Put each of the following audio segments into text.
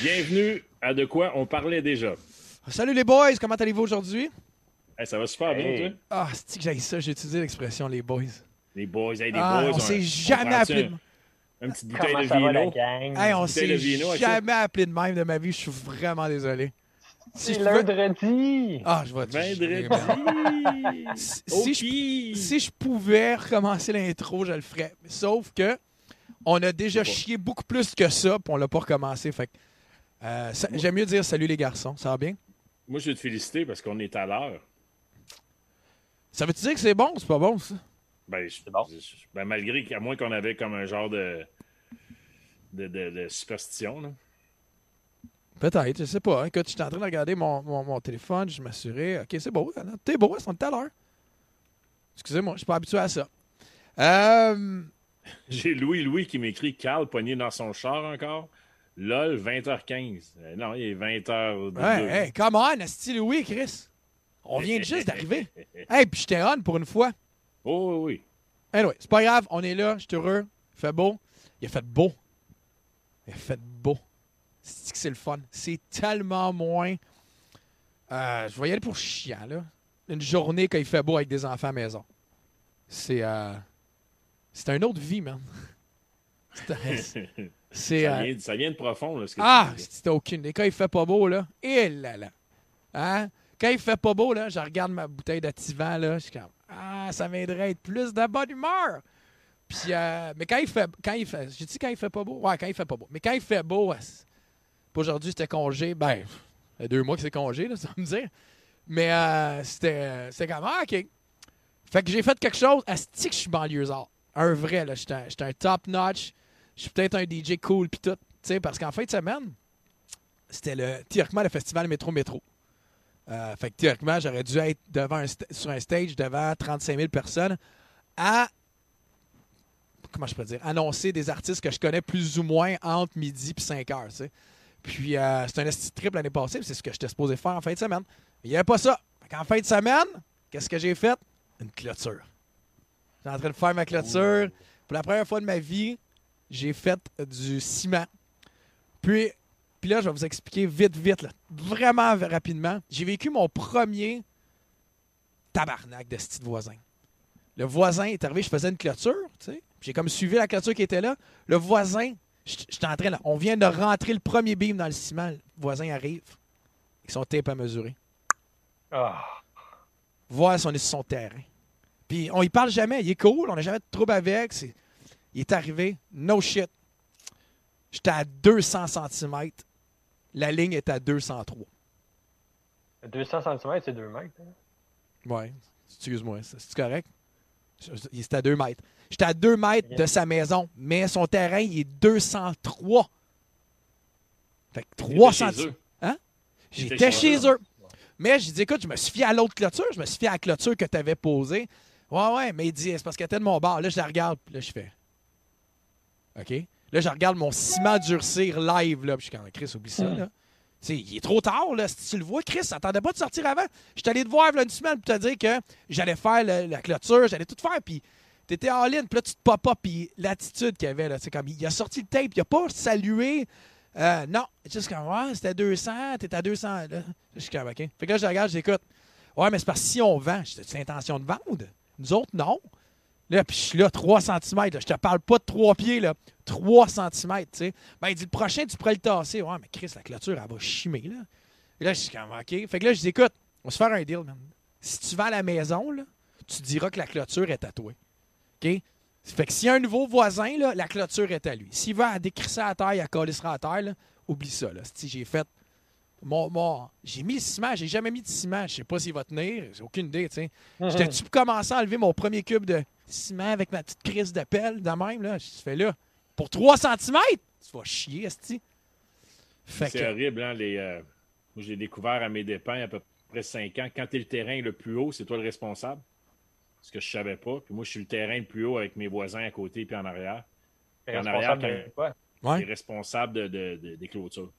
Bienvenue à De quoi on parlait déjà. Salut les boys, comment allez-vous aujourd'hui? Hey, ça va super bien, Hey. toi? Ah, c'est que j'ai ça, j'ai utilisé l'expression les boys. Les boys, hey, les Ah, boys. on s'est on jamais prend-tu appelé un- de Une petite bouteille Comment de ça va la vino. gang? Hey, on bouteille s'est jamais appelé de même de ma vie, je suis vraiment désolé. Si C'est je pouvais- lundi! Ah, je vais te Vendredi. Si, si je, si je pouvais recommencer l'intro, je le ferais. Sauf que on a déjà chié beaucoup plus que ça, puis on l'a pas recommencé. Fait que, euh, ça- j'aime mieux dire salut les garçons. Ça va bien? Moi, je veux te féliciter parce qu'on est à l'heure. Ça veut-tu dire que c'est bon ou c'est pas bon, ça? Ben, je- bon. je- ben, malgré qu'à moins qu'on avait comme un genre de, de, de- de superstition. Là. Peut-être, je sais pas. Écoute, j'étais en train de regarder mon, mon- mon téléphone, je m'assurais. Ok, c'est beau. Anna. T'es beau, on est à l'heure. Excusez-moi, je suis pas habitué à ça. Euh, J'ai Louis-Louis qui m'écrit Carl pogné dans son char encore. LOL, 20h15. Euh, non, il est 20h. ouais, hey, come on, Asti Louis, Chris. On vient juste d'arriver. Hey, puis j'étais on pour une fois. Oh, oui, oui. Anyway, c'est pas grave, on est là, je suis heureux. Il fait beau. Il a fait beau. Il a fait beau. C'est que c'est le fun. C'est tellement moins. Euh, je vais y aller pour chiant, là. Une journée quand il fait beau avec des enfants à la maison. C'est. Euh, c'est une autre vie, man. C'est. C'est, ça, euh, vient, ça vient de profond. Là, ce que ah, c'était aucune idée. Quand il fait pas beau, là, et là là. Hein? Quand il fait pas beau, là, je regarde ma bouteille d'activant, là, je suis comme, ah, ça m'aiderait à être plus de bonne humeur. Puis, euh, mais quand il fait, quand il fait, j'ai dit quand il fait pas beau? Ouais, quand il fait pas beau. Mais quand il fait beau, ouais, aujourd'hui, c'était congé, ben, ça fait deux mois que c'est congé, là, ça va me dire. Mais euh, c'était, c'était comme, ah, OK. Fait que j'ai fait quelque chose, asti que je suis banlieusard? Un vrai, là, j'étais un, j'étais un top-notch. Je suis peut-être un DJ cool, puis tout. Parce qu'en fin de semaine, c'était le, théoriquement le festival Métro Métro. Euh, fait que théoriquement, j'aurais dû être devant un sur un stage devant 35 000 personnes à, comment je peux dire, annoncer des artistes que je connais plus ou moins entre midi et 5 heures. tu sais. Puis euh, c'est un esti triple l'année passée, c'est ce que j'étais supposé faire en fin de semaine. Mais il n'y avait pas ça. Fait en fin de semaine, qu'est-ce que j'ai fait? Une clôture. J'étais en train de faire ma clôture. Pour la première fois de ma vie, j'ai fait du ciment. Puis, puis là, je vais vous expliquer vite, vite, là, vraiment rapidement. J'ai vécu mon premier tabarnak de petit voisin. Le voisin est arrivé, je faisais une clôture, tu sais. J'ai comme suivi la clôture qui était là. Le voisin, j'étais en train, là, on vient de rentrer le premier beam dans le ciment. Le voisin arrive. Ils sont tape à mesurer. Ah, Voir si on est sur son terrain. Puis on y parle jamais. Il est cool, on n'a jamais de trouble avec. c'est- Il est arrivé, no shit. J'étais à 200 cm. La ligne est à 203. 200 cm, c'est 2 mètres. hein? Ouais, excuse-moi, c'est correct? Je- je- Il était à 2 mètres. J'étais à 2 mètres de sa maison, mais son terrain, il est 203. Fait que 3 chez cm. Hein? J'étais chez eux. Mais j'ai dit, écoute, je me suis fié à l'autre clôture, je me suis fié à la clôture que tu avais posée. Ouais, ouais, mais il dit, c'est parce qu'elle était de mon bar. Là, je la regarde, puis là, je fais. OK? Là, je regarde mon ciment durcir live, là, puis je suis comme, Chris, oublie ça, là. Tu sais, il est trop tard, là. Si tu le vois, Chris, t'attendais pas de sortir avant. Je suis allé te voir là, une semaine pour te dire que j'allais faire le- la clôture, j'allais tout faire, puis t'étais all-in, puis là, tu te pop up, puis l'attitude qu'il avait, là, c'est comme, il a sorti le tape, il a pas salué. Euh, non, juste comme, ouais, c'était 200, t'étais à 200, là. Je suis comme, OK. Fait que là, je regarde, j'écoute. Ouais, mais c'est parce que si on vend, c'est l'intention de vendre? Nous autres, non. Là, puis je suis là, 3 cm. Je te parle pas de 3 pieds, là. 3 cm, tu sais. Ben, il dit, le prochain, tu pourrais le tasser. Ouais, mais Chris, la clôture, elle va chimer, là. Et là, je suis OK. Fait que là, je dis, écoute, on va se faire un deal, man. Si tu vas à la maison, là, tu diras que la clôture est à toi. OK? Fait que s'il y a un nouveau voisin, là, la clôture est à lui. S'il va à décrisser à terre, a collissera à terre, là, oublie ça, là. Si j'ai fait. Mon, mon- j'ai mis le ciment, j'ai jamais mis de ciment. Je sais pas s'il va tenir, j'ai aucune idée, tu sais. J'étais-tu pour commencer à enlever mon premier cube de ciment avec ma petite crise de pelle de même, là? Je fais là. Pour 3 cm? Tu vas chier, Esti. Fait C'est que. horrible, hein, les. euh, Moi, j'ai découvert à mes dépens il y a à peu près 5 ans. Quand tu es le terrain le plus haut, c'est toi le responsable. Ce que je savais pas. Puis moi, je suis le terrain le plus haut avec mes voisins à côté puis en arrière. T'es En arrière, es Ouais. responsable de, de- de- des clôtures.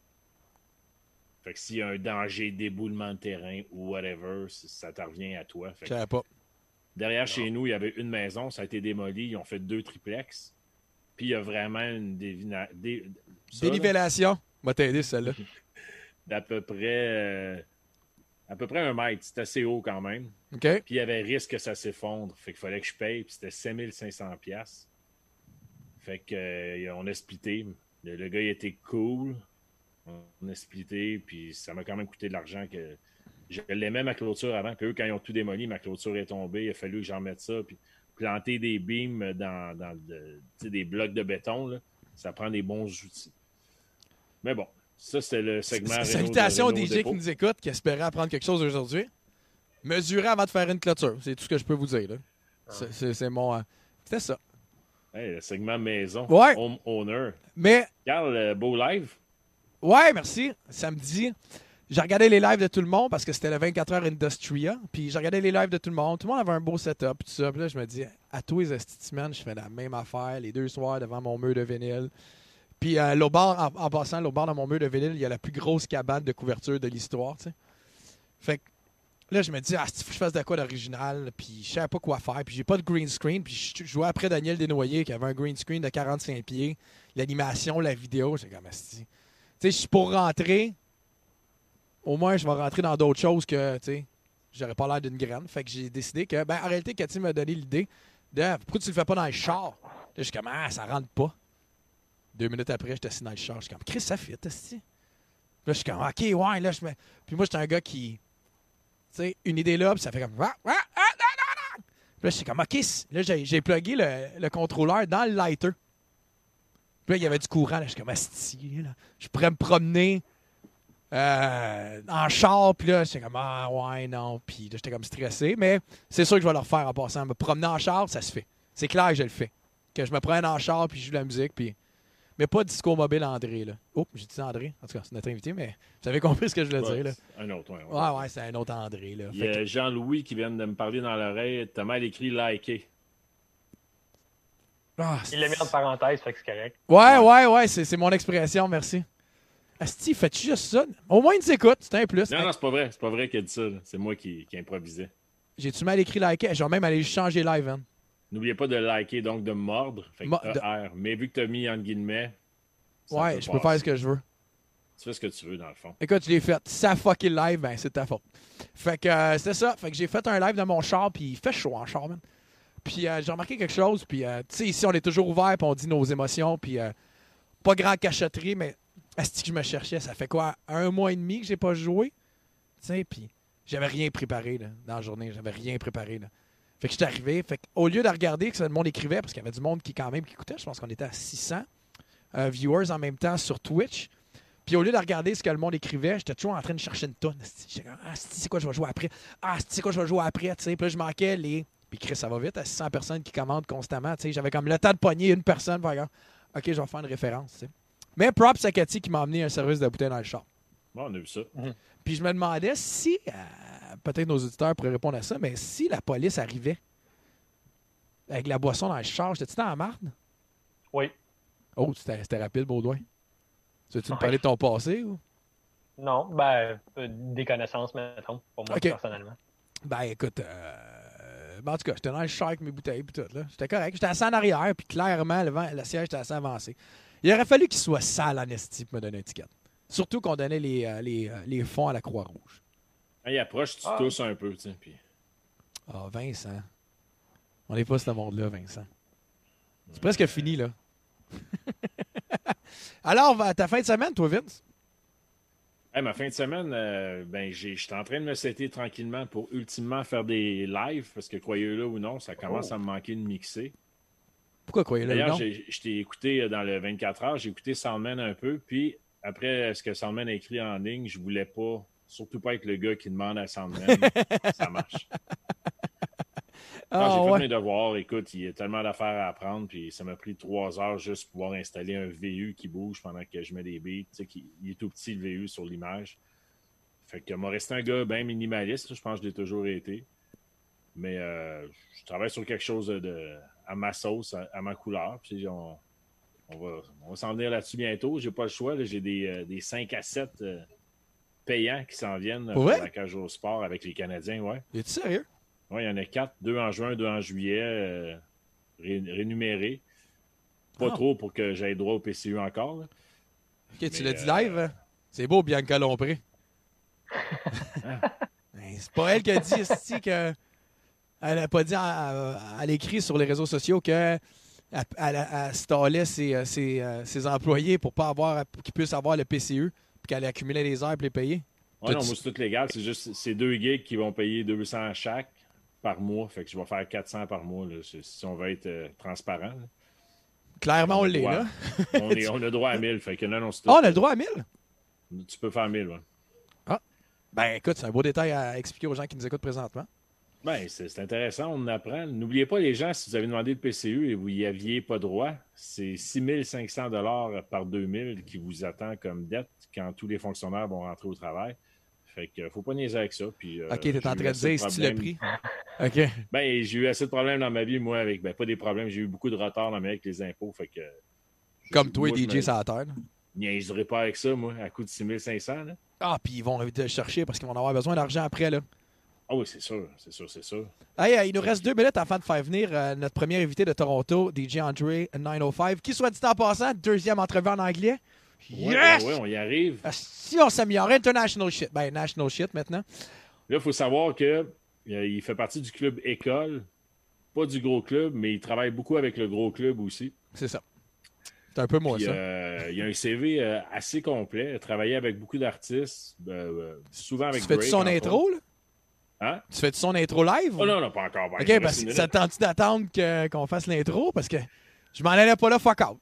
Fait que s'il y a un danger d'éboulement de terrain ou whatever, ça te revient à toi. Fait que pas. derrière chez nous, il y avait une maison, ça a été démoli. Ils ont fait deux triplex. Puis il y a vraiment une dévina... dé- ça, là, Dénivellation. M'a t'aider celle-là. d'à peu près euh, à peu près un mètre. C'était assez haut quand même. OK? Puis il y avait risque que ça s'effondre. Fait qu'il fallait que je paye. Puis c'était 5500 pièces. Fait que euh, on a splitté. Le, le gars il était cool. On a splitté. Puis ça m'a quand même coûté de l'argent que je l'aimais ma clôture avant. Puis eux, quand ils ont tout démoli, ma clôture est tombée. Il a fallu que j'en mette ça. Puis planter des beams dans, de- des blocs de béton, là, ça prend des bons outils. Mais bon, ça c'était le segment. Salutations aux DJ qui nous écoutent, qui espéraient apprendre quelque chose aujourd'hui. Mesurez avant de faire une clôture. C'est tout ce que je peux vous dire. là. C'est- mon. euh, C'était ça. Hey, le segment maison. Ouais. Home owner. Mais Carl, euh, beau live? Ouais, merci. Samedi, j'ai regardé les lives de tout le monde parce que c'était le 24 heures Industria. Puis j'ai regardé les lives de tout le monde. Tout le monde avait un beau setup. Tout ça. Puis là, je me dis, à tous les esti de semaine, je fais la même affaire les deux soirs devant mon mur de vinyle. Puis euh, bord, en, passant, l'autre bord de mon mur de vinyle, il y a la plus grosse cabane de couverture de l'histoire. tu. Fait que là, je me dis, ah, faut que je fasse de quoi d'original? Puis je savais pas quoi faire. Puis j'ai pas de green screen. Puis je jouais après Daniel Desnoyers qui avait un green screen de 45 pieds. L'animation, la vidéo. J'ai comme, sais, je suis pour rentrer. Au moins, je vais rentrer dans d'autres choses que, tu sais, j'aurais pas l'air d'une graine. Fait que j'ai décidé que, ben, en réalité, Cathy m'a donné l'idée de pourquoi tu le fais pas dans le char? Là, je suis comme, ah, ça rentre pas. Deux minutes après, j'étais assis dans le char. Je suis comme, Chris, ça fit, esti. Là, je suis comme, OK, ouais, là, je me. Puis moi, j'étais un gars qui. Tu sais, une idée là, puis ça fait comme. Ah, ah, ah, ah, ah, là, je suis comme, OK. Là, j'ai plugué le, le contrôleur dans le lighter. Puis là, il y avait du courant. Là, je suis comme, asti, là. Je pourrais me promener euh, en char. Puis là, j'étais comme, ah, ouais, non. Puis là, j'étais comme stressé. Mais c'est sûr que je vais le refaire en passant. Me promener en char, ça se fait. C'est clair que je le fais. Que je me prenne en char, puis je joue de la musique, puis. Mais pas disco mobile André, là. Oh, j'ai dit André. En tout cas, c'est notre invité, mais vous avez compris ce que je voulais dire, là. Un autre, ouais. ouais. Ouais, ouais, c'est un autre André, là. Il y que- a Jean-Louis qui vient de me parler dans l'oreille. T'as mal écrit liker. Ah, Il l'a mis en parenthèse, fait que c'est correct. Ouais, ouais, ouais, c'est c'est mon expression, merci. Asti, fais-tu juste ça? Au moins, il nous écoute, c'est un plus. Non, non, c'est pas vrai. C'est pas vrai qu'il a dit ça. C'est moi qui, qui improvisais. J'ai-tu mal écrit liker? Je vais même aller changer live, hein. N'oubliez pas de liker, donc de mordre. Fait que Mo- ER. Mais vu que t'as mis entre guillemets. Ouais, peut je peux faire ce que je veux. Tu fais ce que tu veux, dans le fond. Écoute, je l'ai fait. Ça fuck le live, ben c'est de ta faute. Fait que euh, c'était ça. Fait que j'ai fait un live de mon char, puis il fait chaud en char, man. Puis euh, j'ai remarqué quelque chose, puis euh, tu sais, ici, on est toujours ouvert, puis on dit nos émotions, puis euh, pas grand cachotterie, mais est-ce que je me cherchais? Ça fait quoi? Un mois et demi que j'ai pas joué? Tu sais, puis j'avais rien préparé dans la journée. J'avais rien préparé. Là. Fait que j'étais arrivé. Fait qu'au lieu de regarder que le monde écrivait, parce qu'il y avait du monde qui, quand même, qui écoutait, je pense qu'on était à 600 euh, viewers en même temps sur Twitch. Puis au lieu de regarder ce que le monde écrivait, j'étais toujours en train de chercher une tonne. Ah, c'est quoi je vais jouer après? Ah, c'est quoi je vais jouer après? Puis là, je manquais les. Puis Chris, ça va vite, à 600 personnes qui commandent constamment. Tu sais, J'avais comme le temps de pogner une personne. comme, OK, je vais faire une référence. tu sais. Mais props à Cathy qui m'a amené un service de bouteille dans le char. Bon, on a vu ça. Puis je me demandais si, euh, peut-être nos auditeurs pourraient répondre à ça, mais si la police arrivait avec la boisson dans le char, j'étais-tu dans la marde? Oui. Oh, c'était rapide, Baudouin. Tu veux-tu me Ouais. parler de ton passé ou? Non, ben, euh, des connaissances, mettons, pour moi, Ok. personnellement. Ben écoute, euh, ben, en tout cas, j'étais dans le char avec mes bouteilles et tout. là. J'étais correct. J'étais assis en arrière, puis clairement, le, vent, le siège était assez avancé. Il aurait fallu qu'il soit sale en esti pour me donner une étiquette. Surtout qu'on donnait les, euh, les, euh, les fonds à la Croix-Rouge. Il approche, tu Ah. tousses un peu, tu sais. Puis... Ah, Vincent. On n'est pas ce monde-là, Vincent. C'est presque fini, là. Alors, ta fin de semaine, toi, Vince? Hey, ma fin de semaine, euh, ben, j'étais en train de me setter tranquillement pour ultimement faire des lives, parce que croyez-le ou non, ça commence Oh. à me manquer de mixer. Pourquoi croyez le D'ailleurs, nom? j'ai- je t'ai écouté euh, dans le 24 heures, j'ai écouté Soundman un peu, puis après ce que Soundman a écrit en ligne, je voulais pas, surtout pas être le gars qui demande à Soundman, ça marche. Non, Ah, j'ai fait ouais. mes devoirs, écoute, il y a tellement d'affaires à apprendre, puis ça m'a pris trois heures juste pour pouvoir installer un VU qui bouge pendant que je mets des beats, tu sais, il est tout petit le VU sur l'image. Fait que m'a resté un gars bien minimaliste, je pense que je l'ai toujours été. Mais euh, je travaille sur quelque chose de, à ma sauce, à, à ma couleur. Puis on, on va, on va s'en venir là-dessus bientôt. J'ai pas le choix. J'ai des, euh, des 5 à 7 euh, payants qui s'en viennent euh, Pour la cage au sport avec les Canadiens. Ouais. Es-tu sérieux? Ouais, il y en a 4, 2 en juin, 2 en juillet, euh, ré- rénumérés. Pas Ah. trop pour que j'aille droit au PCU encore. là. Ok, tu l'as dit euh, live? hein? C'est beau, Bianca Lompré. Ben, c'est pas elle qui a dit, esti, que. Elle a pas dit, elle, elle écrit sur les réseaux sociaux que. Elle, elle- elle stallait ses, euh, ses, euh, ses employés pour pas avoir qu'ils puissent avoir le PCU puis qu'elle accumulait les heures pour les payer. Ouais, non, moi, c'est tout légal. C'est juste ces deux gigs qui vont payer 200 chaque par mois. Fait que je vais faire 400 par mois, là, si on veut être euh, transparent. là. Clairement, on l'est, là. On, est, on a droit à 1000. Fait que non, non, c'est tout. Ah, on a le droit à 1000? Tu peux faire 1000, ouais. Ben, écoute, c'est un beau détail à expliquer aux gens qui nous écoutent présentement. Ben, c'est intéressant, on en apprend. N'oubliez pas, les gens, si vous avez demandé le PCU et vous n'y aviez pas droit, c'est 6500 dollars par 2000 qui vous attend comme dette quand tous les fonctionnaires vont rentrer au travail. Fait que faut pas niaiser avec ça. Puis, euh, Ok, t'es en train de dire si tu l'as pris. Ok. Ben, j'ai eu assez de problèmes dans ma vie, moi, avec ben, pas des problèmes, j'ai eu beaucoup de retard dans ma vie avec les impôts. Fait que. Comme toi, moi, DJ, me ça la terre. niaiserai pas avec ça, moi, à coût de 6500. Là. Ah, puis ils vont te chercher parce qu'ils vont avoir besoin d'argent après, là. Ah oui, c'est sûr, c'est sûr, c'est sûr. Hey, il nous reste deux minutes avant de faire venir euh, notre premier invité de Toronto, DJ Andre 905, qui, soit dit en passant, deuxième entrevue en anglais. Ouais, Yes! ouais, ouais, on y arrive. Ah, Si on s'améliore, international shit. Ben, national shit maintenant. Là, il faut savoir que euh, il fait partie du club école, pas du gros club, mais il travaille beaucoup avec le gros club aussi. C'est ça. C'est un peu moi, Puis, ça. euh, il a un CV euh, assez complet. Travaillé avec beaucoup d'artistes, euh, euh, souvent avec Tu fais-tu son intro, là? Hein? Tu fais-tu son intro live? Oh non, non, pas encore. OK, parce que ça tente d'attendre qu'on fasse l'intro? Parce que je m'en allais pas là, fuck out.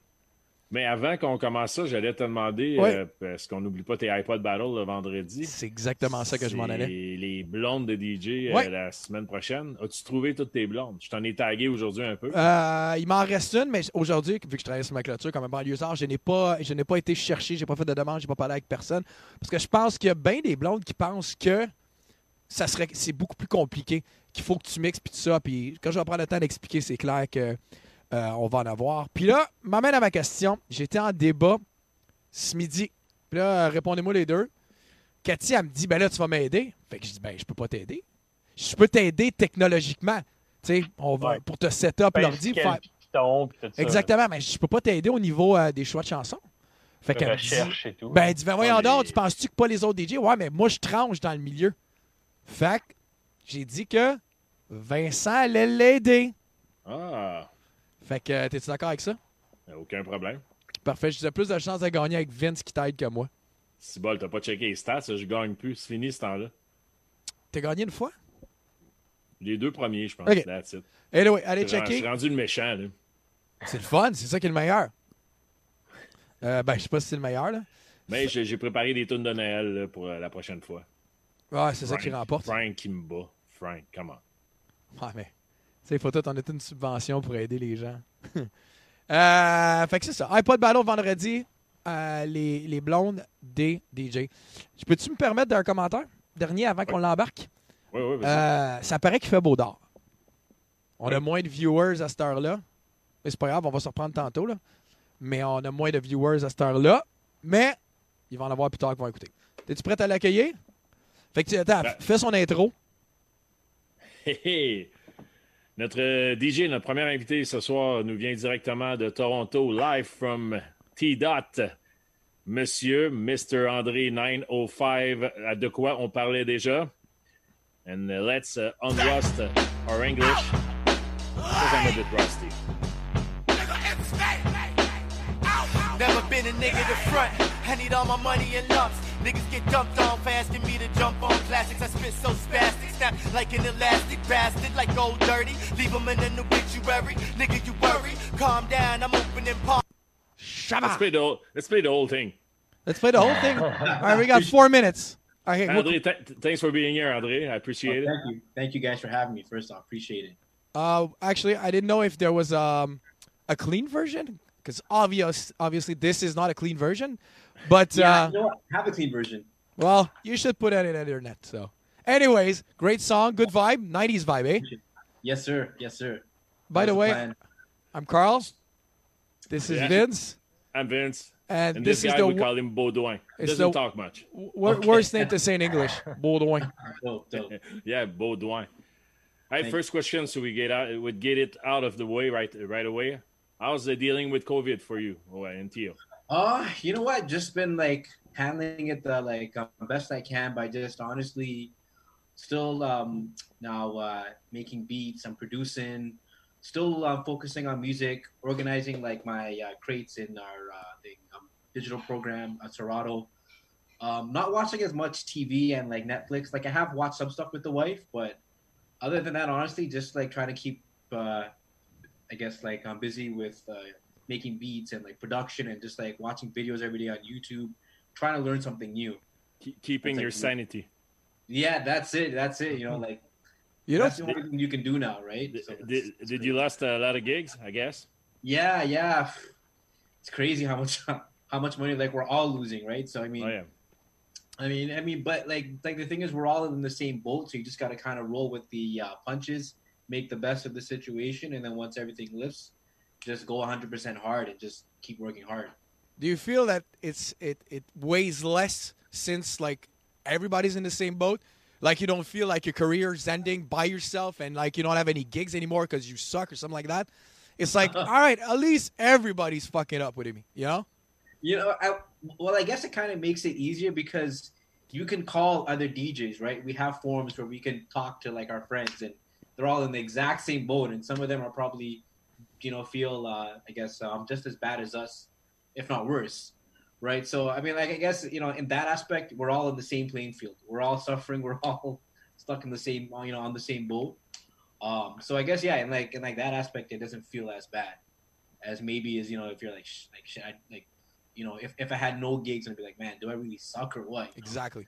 Mais avant qu'on commence ça, j'allais te demander, euh, parce qu'on n'oublie pas tes iPod Battle le vendredi. C'est exactement ça que je m'en allais. Les blondes de DJ euh, la semaine prochaine. As-tu trouvé toutes tes blondes? Je t'en ai tagué aujourd'hui un peu. Euh, il m'en reste une, mais aujourd'hui, vu que je travaille sur ma clôture comme un banlieusard, je n'ai pas, je n'ai pas été chercher, j'ai pas fait de demande, j'ai pas parlé avec personne. Parce que je pense qu'il y a bien des blondes qui pensent que ça serait, c'est beaucoup plus compliqué, qu'il faut que tu mixes puis tout ça. Puis quand je vais prendre le temps d'expliquer, c'est clair que euh, on va en avoir. Puis là, m'amène à ma question. J'étais en débat ce midi. Puis là, euh, répondez-moi les deux. Cathy, elle me dit, ben là, tu vas m'aider. Fait que je dis, ben, je peux pas t'aider. Je peux t'aider technologiquement. Tu sais, on va, Ouais. pour te set up Ben, l'ordi. quel faire- piton, puis tout ça. Exactement, mais je peux pas t'aider au niveau euh, des choix de chansons. Fait qu'elle me dit, Recherche et tout. ben, elle dit, ben voyons donc, tu penses-tu que pas les autres DJ? Ouais, mais moi, je tranche dans le milieu. Fait que j'ai dit que Vincent allait l'aider. Ah, Fait que, euh, t'es-tu d'accord avec ça? aucun problème. Parfait, j'ai plus de chances de gagner avec Vince qui t'aide que moi. Si bol, t'as pas checké les stats, je gagne plus. C'est fini ce temps-là. T'as gagné une fois? Les deux premiers, je pense. Ok. That's it. Anyway, allez Je suis checker. rendu le méchant, là. C'est le fun, c'est ça qui est le meilleur. Euh, ben, je sais pas si c'est le meilleur, là. Mais j'ai j'ai préparé des tunes de Noël là, pour euh, la prochaine fois. Ouais, c'est ça qui remporte. Frank qui me bat. Frank, on. Ouais, mais. Il faut tout en être une subvention pour aider les gens. euh, fait que c'est ça. iPod Battle vendredi. euh, les, les blondes des DJ. Peux-tu me permettre d'un commentaire dernier avant qu'on l'embarque? Oui, oui. Euh, ça paraît qu'il fait beau d'or. On a moins de viewers à cette heure-là. Mais c'est pas grave, on va se reprendre tantôt. Là. Mais on a moins de viewers à cette heure-là. Mais il va en avoir plus tard qui vont écouter. Es-tu prêt à l'accueillir? Fait que, tu- attends, Ben. fais son intro. Hé, hé. Notre euh, DJ, notre premier invité ce soir, nous vient directement de Toronto, live from T-Dot. Monsieur, Mr. André 905, à de quoi on parlait déjà? And uh, let's uh, unrust our English. Because I'm a bit rusty. Never been a nigga to front. I need all my money in lumps. Niggas get dumped on fast and me to jump on classics. I spit so spastic, snap like an elastic bastard, like old dirty. Leave 'em in an obituary. Nigga, you worry. Calm down, I'm opening palm. Shut Let's up! play the whole, let's play the whole thing. Let's play the whole thing. All right, we got four minutes. Okay, we'll- André, th- th- thanks for being here, André. I appreciate it. Thank you. Thank you guys for having me. First off, appreciate it. uh, actually, I didn't know if there was um, a clean version because obvious, obviously, this is not a clean version. But Yeah, uh, you know what? Have a clean version. well, you should put it on the internet. So, anyways, great song, good vibe, '90s vibe, eh? Yes, sir. Yes, sir. By That the way, plan. I'm Carl. This is Yeah. Vince, I'm Vince. and, And this, this, is guy, the we call him Baudouin. It's Doesn't the- talk much. wor- Okay. worst name to say in English. Baudouin. Dope, dope. Yeah, Baudouin. All right, Thank- first question, so we get out, would get it out of the way right right away. How's the dealing with COVID for you, oh, and Tio? Uh, you know what? Just been like handling it the like um, best I can by just honestly still um now uh making beats, I'm producing, still uh, focusing on music, organizing like my uh, crates in our uh, thing, um, digital program, uh, Serato. Um, not watching as much TV and like Netflix. Like I have watched some stuff with the wife, but other than that, honestly, just like trying to keep, uh, I guess like I'm busy with uh, making beats and like production and just like watching videos every day on YouTube, trying to learn something new. Keeping That's your sanity. Yeah, that's it. That's it. You know, like You know, that's the only thing you can do now, right? Did, So did, it's did great. you lost a lot of gigs? I guess. Yeah, yeah. It's crazy how much how much money like we're all losing, right? So I mean, Oh yeah. I mean, I mean, but like like the thing is, we're all in the same boat, so you just got to kind of roll with the uh, punches, make the best of the situation, and then once everything lifts, just go 100% hard and just keep working hard. do you feel that it's it it weighs less since like everybody's in the same boat? Like you don't feel like your career is ending by yourself and like you don't have any gigs anymore because you suck or something like that. It's like, all right, at least everybody's fucking up with me, you know? You know, I, well, I guess it kind of makes it easier because you can call other DJs, right? We have forums where we can talk to like our friends, and they're all in the exact same boat, and some of them are probably, you know, feel uh, I guess um, just as bad as us, if not worse, right? So I mean, like I guess you know, in that aspect, we're all in the same playing field. We're all suffering. We're all stuck in the same, you know, on the same boat. Um, so I guess yeah, and like in like that aspect, it doesn't feel as bad as maybe as you know if you're like sh- like shit, I, like you know if, if I had no gigs and be like man, do I really suck or what? you know? Exactly.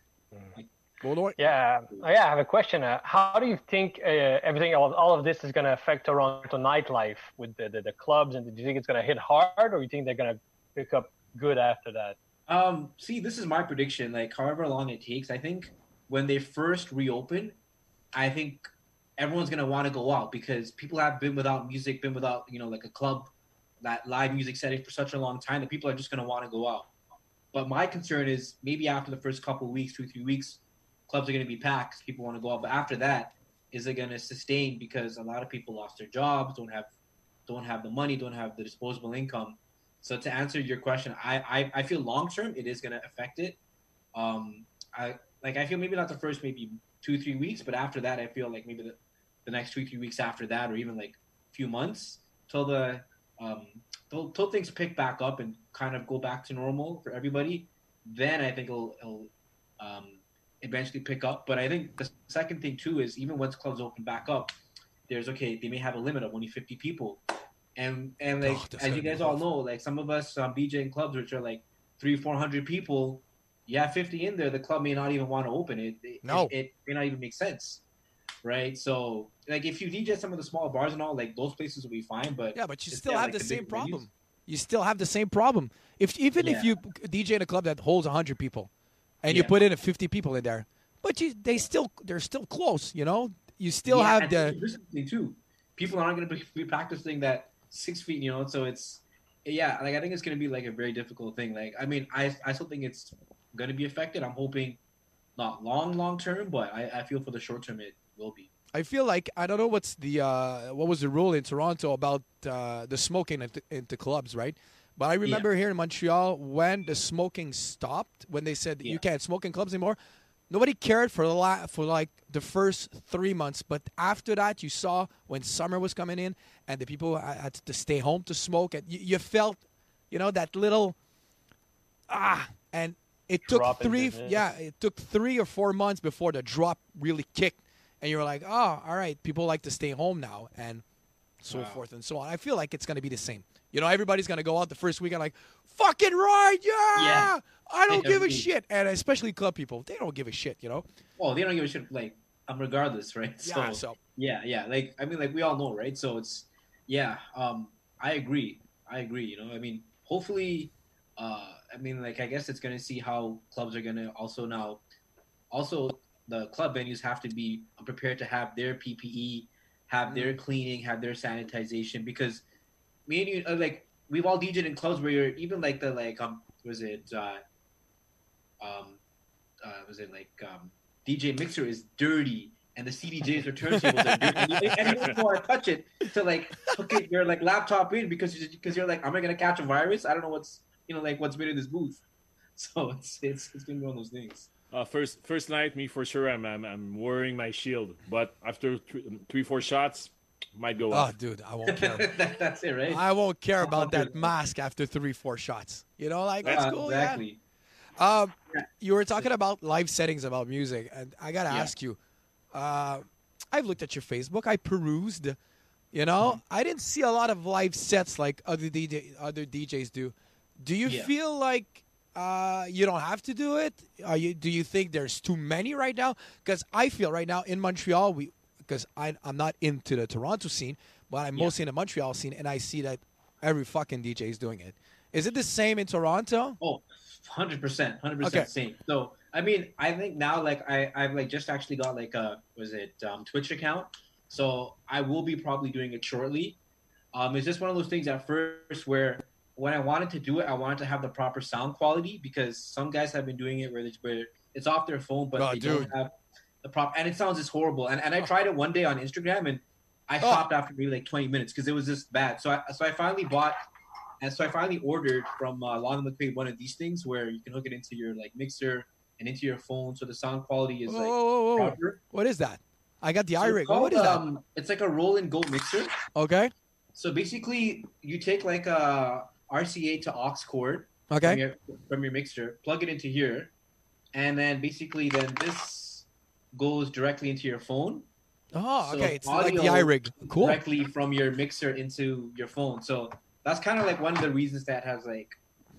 Like- Voldemort? Yeah, uh, yeah. I have a question. Uh, how do you think uh, everything, all, all of this, is going to affect Toronto nightlife with the, the, the clubs? And do you think it's going to hit hard, or you think they're going to pick up good after that? Um, see, this is my prediction. Like, however long it takes, I think when they first reopen, I think everyone's gonna want to go out because people have been without music, been without you know like a club, that live music setting for such a long time that people are just gonna want to go out. But my concern is maybe after the first couple of weeks, two three weeks, clubs are gonna be packed. People want to go out, but after that, is it gonna sustain? Because a lot of people lost their jobs, don't have, don't have the money, don't have the disposable income. So to answer your question, I I, I feel long term it is gonna affect it. Um, I like I feel maybe not the first maybe two three weeks, but after that I feel like maybe the, the next two three weeks after that, or even like a few months till the um till, till things pick back up and kind of go back to normal for everybody. Then I think it'll, it'll um, eventually pick up. But I think the second thing too is even once clubs open back up, there's okay they may have a limit of only 50 people and and like Oh, as you guys all know like some of us um, BJ clubs which are like three four hundred people you have 50 in there the club may not even want to open it it, No. it, it may not even make sense right so like if you DJ some of the small bars and all like those places will be fine but Yeah, but you still have like, the the same big venues. problem. You still have the same problem. If even if you DJ in a club that holds 100 people and you put in 50 people in there, but you they still they're still close, you know? You still Yeah, have the too. People aren't going to be, be practicing that six feet you know? So it's yeah like i think it's going to be like a very difficult thing. Like i mean i i still think it's going to be affected. I'm hoping not long long term but i i feel for the short term it will be. I feel like I don't know what's the uh, what was the rule in Toronto about uh, the smoking into, into clubs, right? But I remember here in Montreal when the smoking stopped, when they said you Yeah. can't smoke in clubs anymore. Nobody cared for the la- for like the first three months, but after that, you saw when summer was coming in and the people had to stay home to smoke, and you, you felt, you know, that little ah, and it took Drop in three, yeah, it took three or four months before the drop really kicked and you're like, oh, all right, people like to stay home now, and so Wow. forth and so on. I feel like it's going to be the same. You know, everybody's going to go out the first weekend like, fucking right, yeah, Yeah. I don't give a shit, and especially club people, they don't give a shit. You know, well they don't give a shit like I'm um regardless right? Yeah. So yeah yeah like i mean like we all know right? So it's yeah um i agree i agree you know? I mean hopefully uh i mean like i guess it's gonna see how clubs are gonna also now also the club venues have to be prepared to have their ppe have their cleaning have their sanitization because me and you uh, like we've all DJed in clubs where you're even like the like um was it uh um uh was it like um DJ mixer is dirty and the CDJs or turntables are dirty and you, don't want to touch it to like hook it your like laptop in because you, because you're like am I gonna catch a virus I don't know what's you know, like what's been in this booth. So it's it's it's been one of those things. Uh, first first night, me for sure. I'm I'm, I'm wearing my shield, but after three, three four shots, might go Oh, off. dude, I won't care. that, that's it, right? I won't care about that mask after three, four shots. You know, like that's Uh, cool. Yeah. exactly. Um, Yeah. you were talking about live settings about music, and I gotta Yeah. ask you. Uh, I've looked at your Facebook. I perused. You know, Mm-hmm. I didn't see a lot of live sets like other DJ, other DJs do. Do you Yeah. feel like uh, you don't have to do it? Are you? Do you think there's too many right now? Because I feel right now in Montreal, we because I'm not into the Toronto scene, but I'm Yeah. mostly in the Montreal scene, and I see that every fucking DJ is doing it. Is it the same in Toronto? Oh, 100%, 100% Okay. same. So, I mean, I think now, like, I, I've, like, just actually got, like, a, was it, um, Twitch account. So, I will be probably doing it shortly. Um, it's just one of those things at first where when I wanted to do it, I wanted to have the proper sound quality because some guys have been doing it where, they, where it's off their phone, but Oh, they dude. don't have the proper, and it sounds just horrible. And, and I tried it one day on Instagram and I Oh. stopped after maybe like 20 minutes because it was just bad. So I, so I finally bought and so I finally ordered from uh, Lon McQuaid one of these things where you can hook it into your like mixer and into your phone, so the sound quality is like whoa, whoa, whoa. What is that? I got the So it's iRig. What is that? Um, it's like a roll and go mixer. Okay. So basically, you take like a RCA to aux cord from Okay. your from your mixer, plug it into here, and then basically then this goes directly into your phone Oh, So okay. It's like the iRig. Cool. directly from your mixer into your phone. So that's kind of like one of the reasons that has like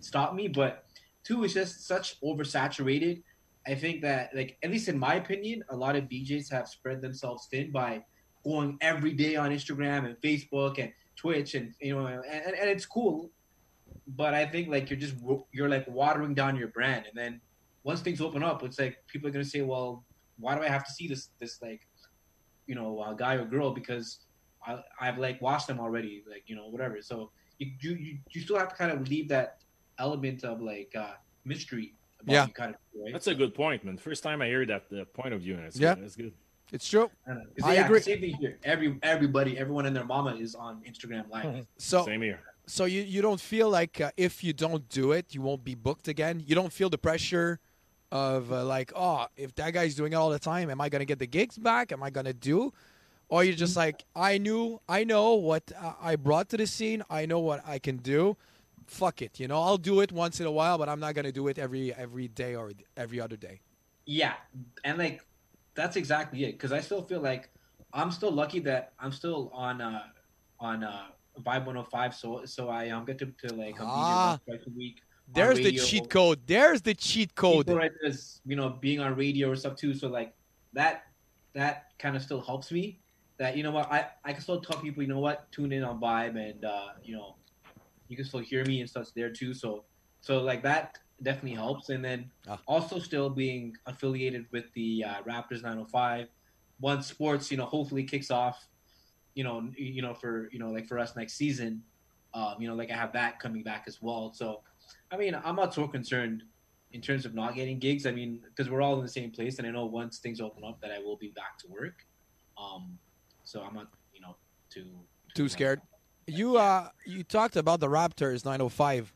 stopped me. But two is just such oversaturated. I think that like at least in my opinion, a lot of DJs have spread themselves thin by going every day on Instagram and Facebook and Twitch and you know and, and, and it's cool. But I think like you're just you're like watering down your brand, and then once things open up, it's like people are gonna say, well, why do I have to see this this like you know uh, guy or girl because I, I've like watched them already, like you know whatever. So you you you, you still have to kind of leave that element of like uh, mystery. About Yeah. you kind of right. That's a good point, man. First time I hear that uh, point of view, and it's Yeah. good. That's good. It's true. I, don't know. 'Cause, I yeah, agree. Same thing here. Every everybody, everyone and their mama is on Instagram Live. So, Same here. so you, you don't feel like uh, if you don't do it, you won't be booked again. You don't feel the pressure of uh, like, oh, if that guy's doing it all the time, am I gonna get the gigs back? Am I gonna do? Or you're just like, I knew, I know what I brought to the scene. I know what I can do. Fuck it, you know. I'll do it once in a while, but I'm not gonna do it every every day or every other day. Yeah, and like that's exactly it. Because I still feel like I'm still lucky that I'm still on uh on uh Vibe 105. So so I um get to, to like um, Ah. DJ once twice a week. There's the cheat code. There's the cheat code. People right there's you know being on radio or stuff too. So like that that kind of still helps me. That you know what I I can still tell people you know what tune in on Vibe and uh you know you can still hear me and stuff there too. So so like that definitely helps. And then Ah. also still being affiliated with the uh, Raptors 905. Once sports you know hopefully kicks off, you know you know for you know like for us next season, um you know like I have that coming back as well. So I mean I'm not so concerned in terms of not getting gigs. I mean, because we're all in the same place, and I know once things open up that I will be back to work. Um, so I'm not, you know, too Too scared. You uh, you talked about the Raptors 905.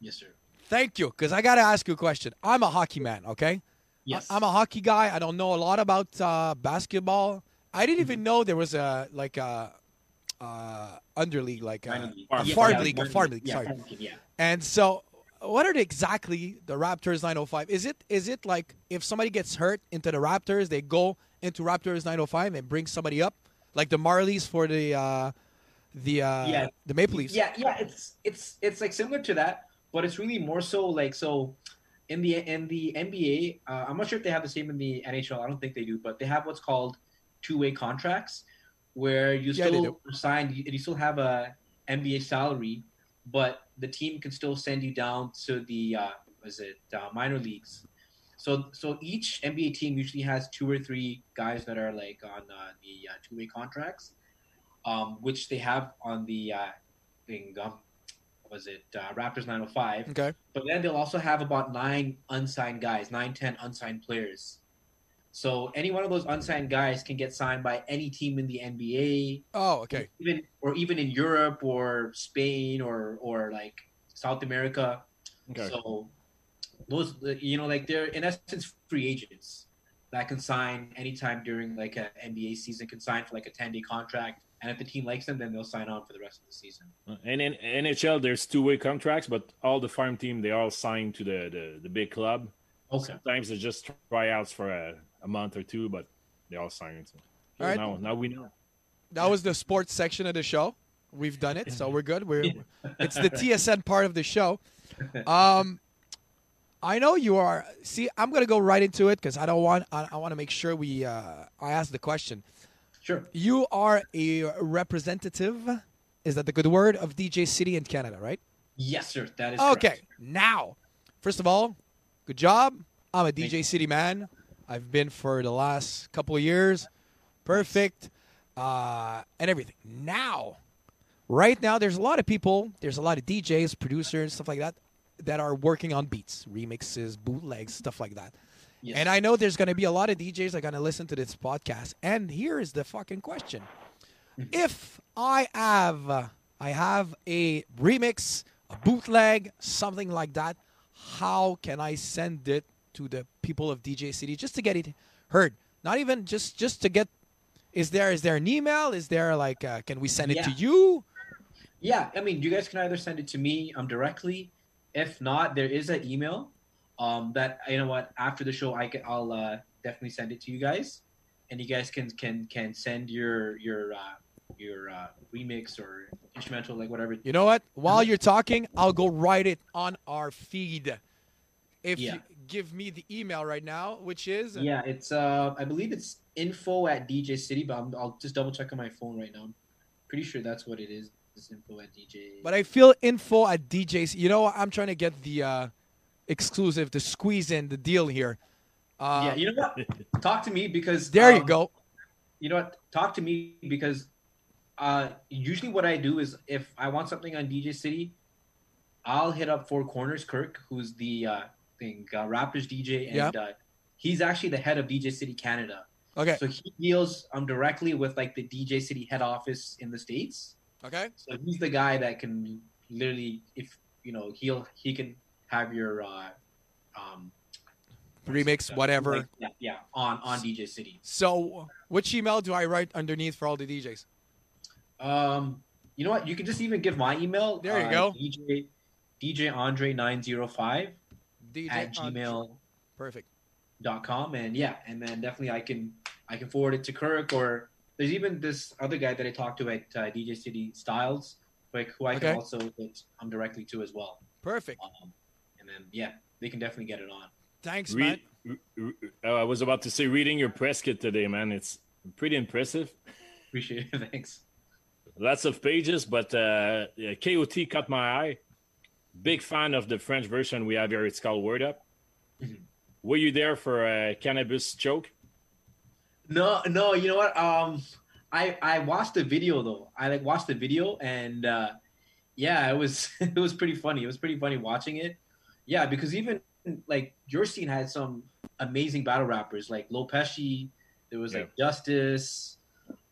Yes, sir. Thank you, because I gotta ask you a question. I'm a hockey man, okay? Yes, I, am a hockey guy. I don't know a lot about uh, basketball. I didn't Mm-hmm. even know there was a like a uh, underleague, like a, Minor league. a farm yeah, league, a farm league. Yeah, sorry. league, yeah. And so, what are the, exactly the Raptors 905? Is it is it like if somebody gets hurt into the Raptors, they go into Raptors 905 and bring somebody up, like the Marlies for the uh, the uh, Yeah. the Maple Leafs? Yeah, yeah, it's it's it's like similar to that, but it's really more so like so in the in the NBA. Uh, I'm not sure if they have the same in the NHL. I don't think they do, but they have what's called two way contracts, where you Yeah, still sign you still have a NBA salary, but the team can still send you down to the uh, was it uh, minor leagues. So so each NBA team usually has two or three guys that are like on uh, the uh, two way contracts um, which they have on the uh, thing. Um, was it uh, Raptors 905? Okay. But then they'll also have about nine unsigned guys, nine ten unsigned players. So any one of those unsigned guys can get signed by any team in the NBA, Oh, okay. even or even in Europe or Spain or or like South America. Okay. So those, you know, like they're in essence free agents that can sign anytime during like an NBA season, can sign for like a 10 day contract. And if the team likes them, then they'll sign on for the rest of the season. And in NHL, there's two way contracts, but all the farm team they all sign to the the, the big club. Okay. Sometimes it's just tryouts for a, a month or two, but they all signed. So All right. now, now we know. That was the sports section of the show. We've done it, so we're good. We're it's the TSN part of the show. Um, I know you are. See, I'm gonna go right into it because I don't want. I, I want to make sure we. Uh, I ask the question. Sure. You are a representative. Is that the good word of DJ City in Canada, right? Yes, sir. That is Okay. correct. Now, first of all, good job. I'm a DJ City man. I've been for the last couple of years. Perfect. Uh, and everything. Now, right now, there's a lot of people, there's a lot of DJs, producers, stuff like that, that are working on beats, remixes, bootlegs, stuff like that. Yes. And I know there's going to be a lot of DJs that are going to listen to this podcast. And here is the fucking question. If I have uh, I have a remix, a bootleg, something like that, how can I send it to the people of DJ City just to get it heard? Not even just just to get is there is there an email? Is there like uh, can we send it to you? Yeah, I mean, you guys can either send it to me um directly. If not, there is an email um that you know what after the show I can I'll uh, definitely send it to you guys, and you guys can can can send your your uh, your uh, remix or instrumental like whatever. You know what? While you're talking, I'll go write it on our feed. If Yeah. you give me the email right now, which is Yeah, it's uh I believe it's info at DJ City, but I'm, I'll just double check on my phone right now. I'm pretty sure that's what it is. It's info at DJ. But I feel info at DJs. You know, I'm trying to get the uh, exclusive, to squeeze in the deal here. Uh, yeah, you know what? Talk to me because there you um, go. you know what talk to me because uh usually what i do is if i want something on dj city i'll hit up four corners kirk who's the uh thing uh, rappers dj and Yep. uh, he's actually the head of dj city canada Okay. so he deals um directly with like the dj city head office in the states Okay. so he's the guy that can literally if you know he'll he can have your uh um Remix, whatever. like, yeah yeah on on dj city So, which email do I write underneath for all the DJs? Um, you know what? You can just even give my email. There you uh, go. DJ DJ Andre nine zero five DJ at gmail Perfect. dot com, and yeah, and then definitely I can I can forward it to Kirk or there's even this other guy that I talked to at uh, DJ City Styles, like who I Okay. can also hit um directly to as well. Perfect. Um, and then yeah, they can definitely get it on. Thanks, man. Re- re- uh, I was about to say reading your press kit today, man. It's pretty impressive. Appreciate it. Thanks. Lots of pages, but uh, yeah, KOT caught my eye. Big fan of the French version we have here. It's called Word Up. Mhm. Were you there for a cannabis choke? No, no, you know what? Um, I I watched the video though. I like watched the video and uh, yeah, it was it was pretty funny. It was pretty funny watching it. Yeah, because even like your scene had some amazing battle rappers like Lopeshi. There was like Justice,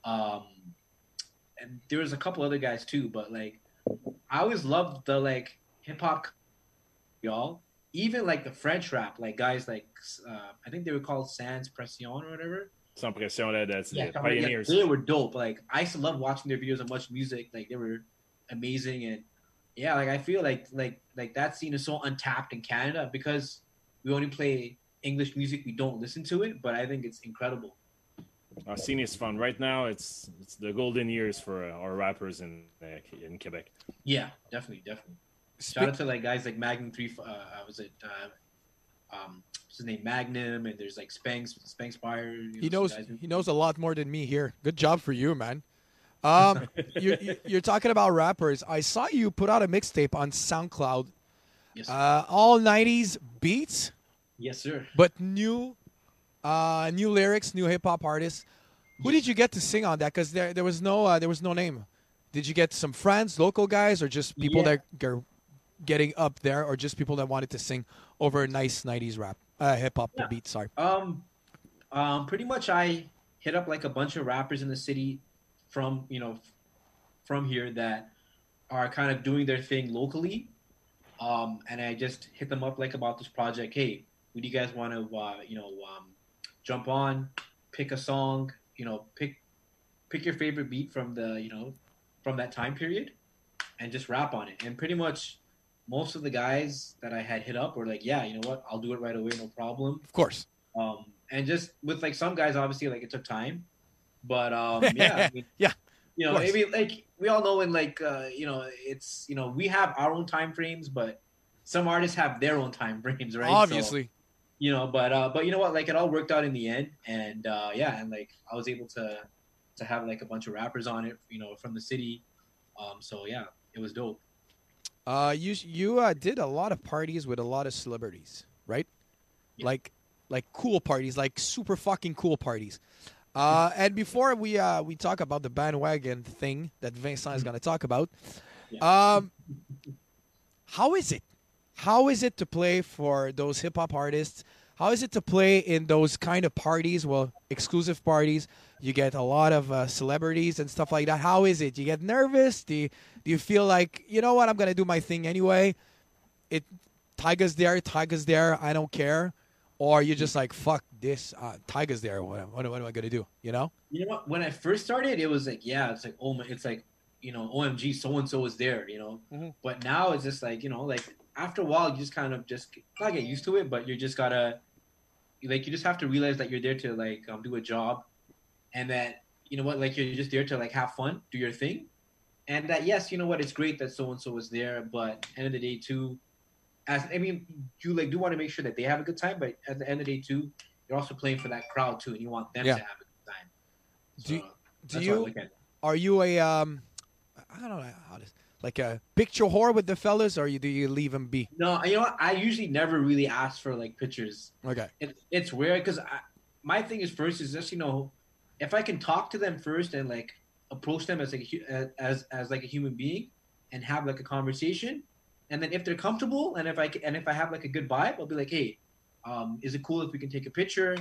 um, and there was a couple other guys too. But like, I always loved the like hip hop, y'all. Even like the French rap, like guys like uh, I think they were called Sans Pression or whatever. Sans pression, that's Yeah, the come on, yeah, they were dope. Like I used to love watching their videos on Much Music. Like they were amazing, and yeah, like I feel like like like that scene is so untapped in Canada because we only play English music. We don't listen to it, but I think it's incredible. Our scene is fun. Right now, it's it's the golden years for uh, our rappers in uh, in Quebec. Yeah, definitely, definitely. Spe- Shout out to like guys like Magnum Three. Uh, was it? Uh, um, what's his name? Magnum, and there's like Spanx, Spanx Fire. you know, he knows guys he knows a lot more than me here. Good job for you, man. Um, you, you, you're talking about rappers. I saw you put out a mixtape on SoundCloud. Yes. Uh, all '90s beats, yes, sir. but new, uh, new lyrics, new hip hop artists. Who did you get to sing on that? Because there there was no uh, there was no name. Did you get some friends, local guys, or just people Yeah. that getting up there, or just people that wanted to sing over a nice '90s rap, uh, hip hop Yeah. beat? Sorry. Um, um, pretty much I hit up like a bunch of rappers in the city from you know from here that are kind of doing their thing locally, Um, and I just hit them up like about this project. Hey, would you guys want to, uh, you know, um, jump on, pick a song, you know, pick pick your favorite beat from the, you know, from that time period, and just rap on it. And pretty much most of the guys that I had hit up were like, yeah, you know what, I'll do it right away, no problem. Of course. Um, and just with like some guys, obviously, like it took time, but um, yeah, I mean, Yeah, you know, maybe like we all know in like uh, you know, it's you know, we have our own time frames, but some artists have their own time frames, right? So, Obviously. you know, but uh, but you know what, like it all worked out in the end, and uh, yeah, and like I was able to to have like a bunch of rappers on it, you know, from the city. Um, so yeah, it was dope. Uh, you you uh, did a lot of parties with a lot of celebrities, right? Yeah. Like like cool parties, like super fucking cool parties. Uh, and before we uh, we talk about the bandwagon thing that Vincent is going to talk about, um, how is it? How is it to play for those hip hop artists? How is it to play in those kind of parties? Well, exclusive parties. You get a lot of uh, celebrities and stuff like that. How is it? You get nervous? Do you, do you feel like you know what? I'm gonna do my thing anyway. It Tiger's there. Tiger's there. I don't care. Or you're just like fuck this. Uh, Tiger's there. What, what, what am I gonna do? You know? You know what? When I first started, it was like, yeah, it's like, oh my, it's like, you know, OMG, so and so is there, you know. Mhm. But now it's just like, you know, like after a while, you just kind of just not get used to it, but you just gotta, like, you just have to realize that you're there to like um, do a job, and that you know what, like you're just there to like have fun, do your thing, and that yes, you know what, it's great that so and so was there, but end of the day too, as I mean, you like do want to make sure that they have a good time, but at the end of the day too, you're also playing for that crowd too, and you want them Yeah. to have a good time. Do you- So, Do that's you look at it. are you a um? I don't know how this like a picture whore with the fellas, or you do you leave them be? No, you know what? I usually never really ask for like pictures. Okay. It, it's weird because my thing is first is just you know, if I can talk to them first and like approach them as like a, as as like a human being and have like a conversation, and then if they're comfortable and if I ca- and if I have like a good vibe, I'll be like, hey, um, is it cool if we can take a picture?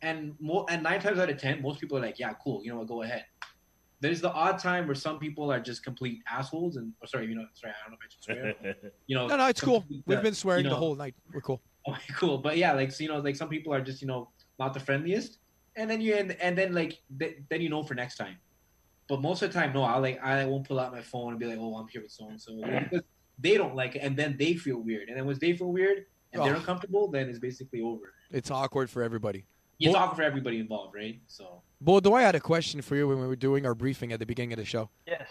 And more and nine times out of ten, most people are like, yeah, cool, you know what, go ahead. There's the odd time where some people are just complete assholes and oh, sorry, you know, sorry, I don't know if I should swear. You know, No, no, it's cool. complete, We've uh, been swearing you the whole night. We're cool. Okay, cool. But yeah, like so, you know, like some people are just you know not the friendliest, and then you and, and then like th- then you know for next time. But most of the time, no, I like I won't pull out my phone and be like, oh, I'm here with so and so because they don't like it, and then they feel weird, and then once they feel weird and they're Oh. uncomfortable, then it's basically over. It's awkward for everybody. It's Well- awkward for everybody involved, right? So Bodo, I had a question for you when we were doing our briefing at the beginning of the show. Yes.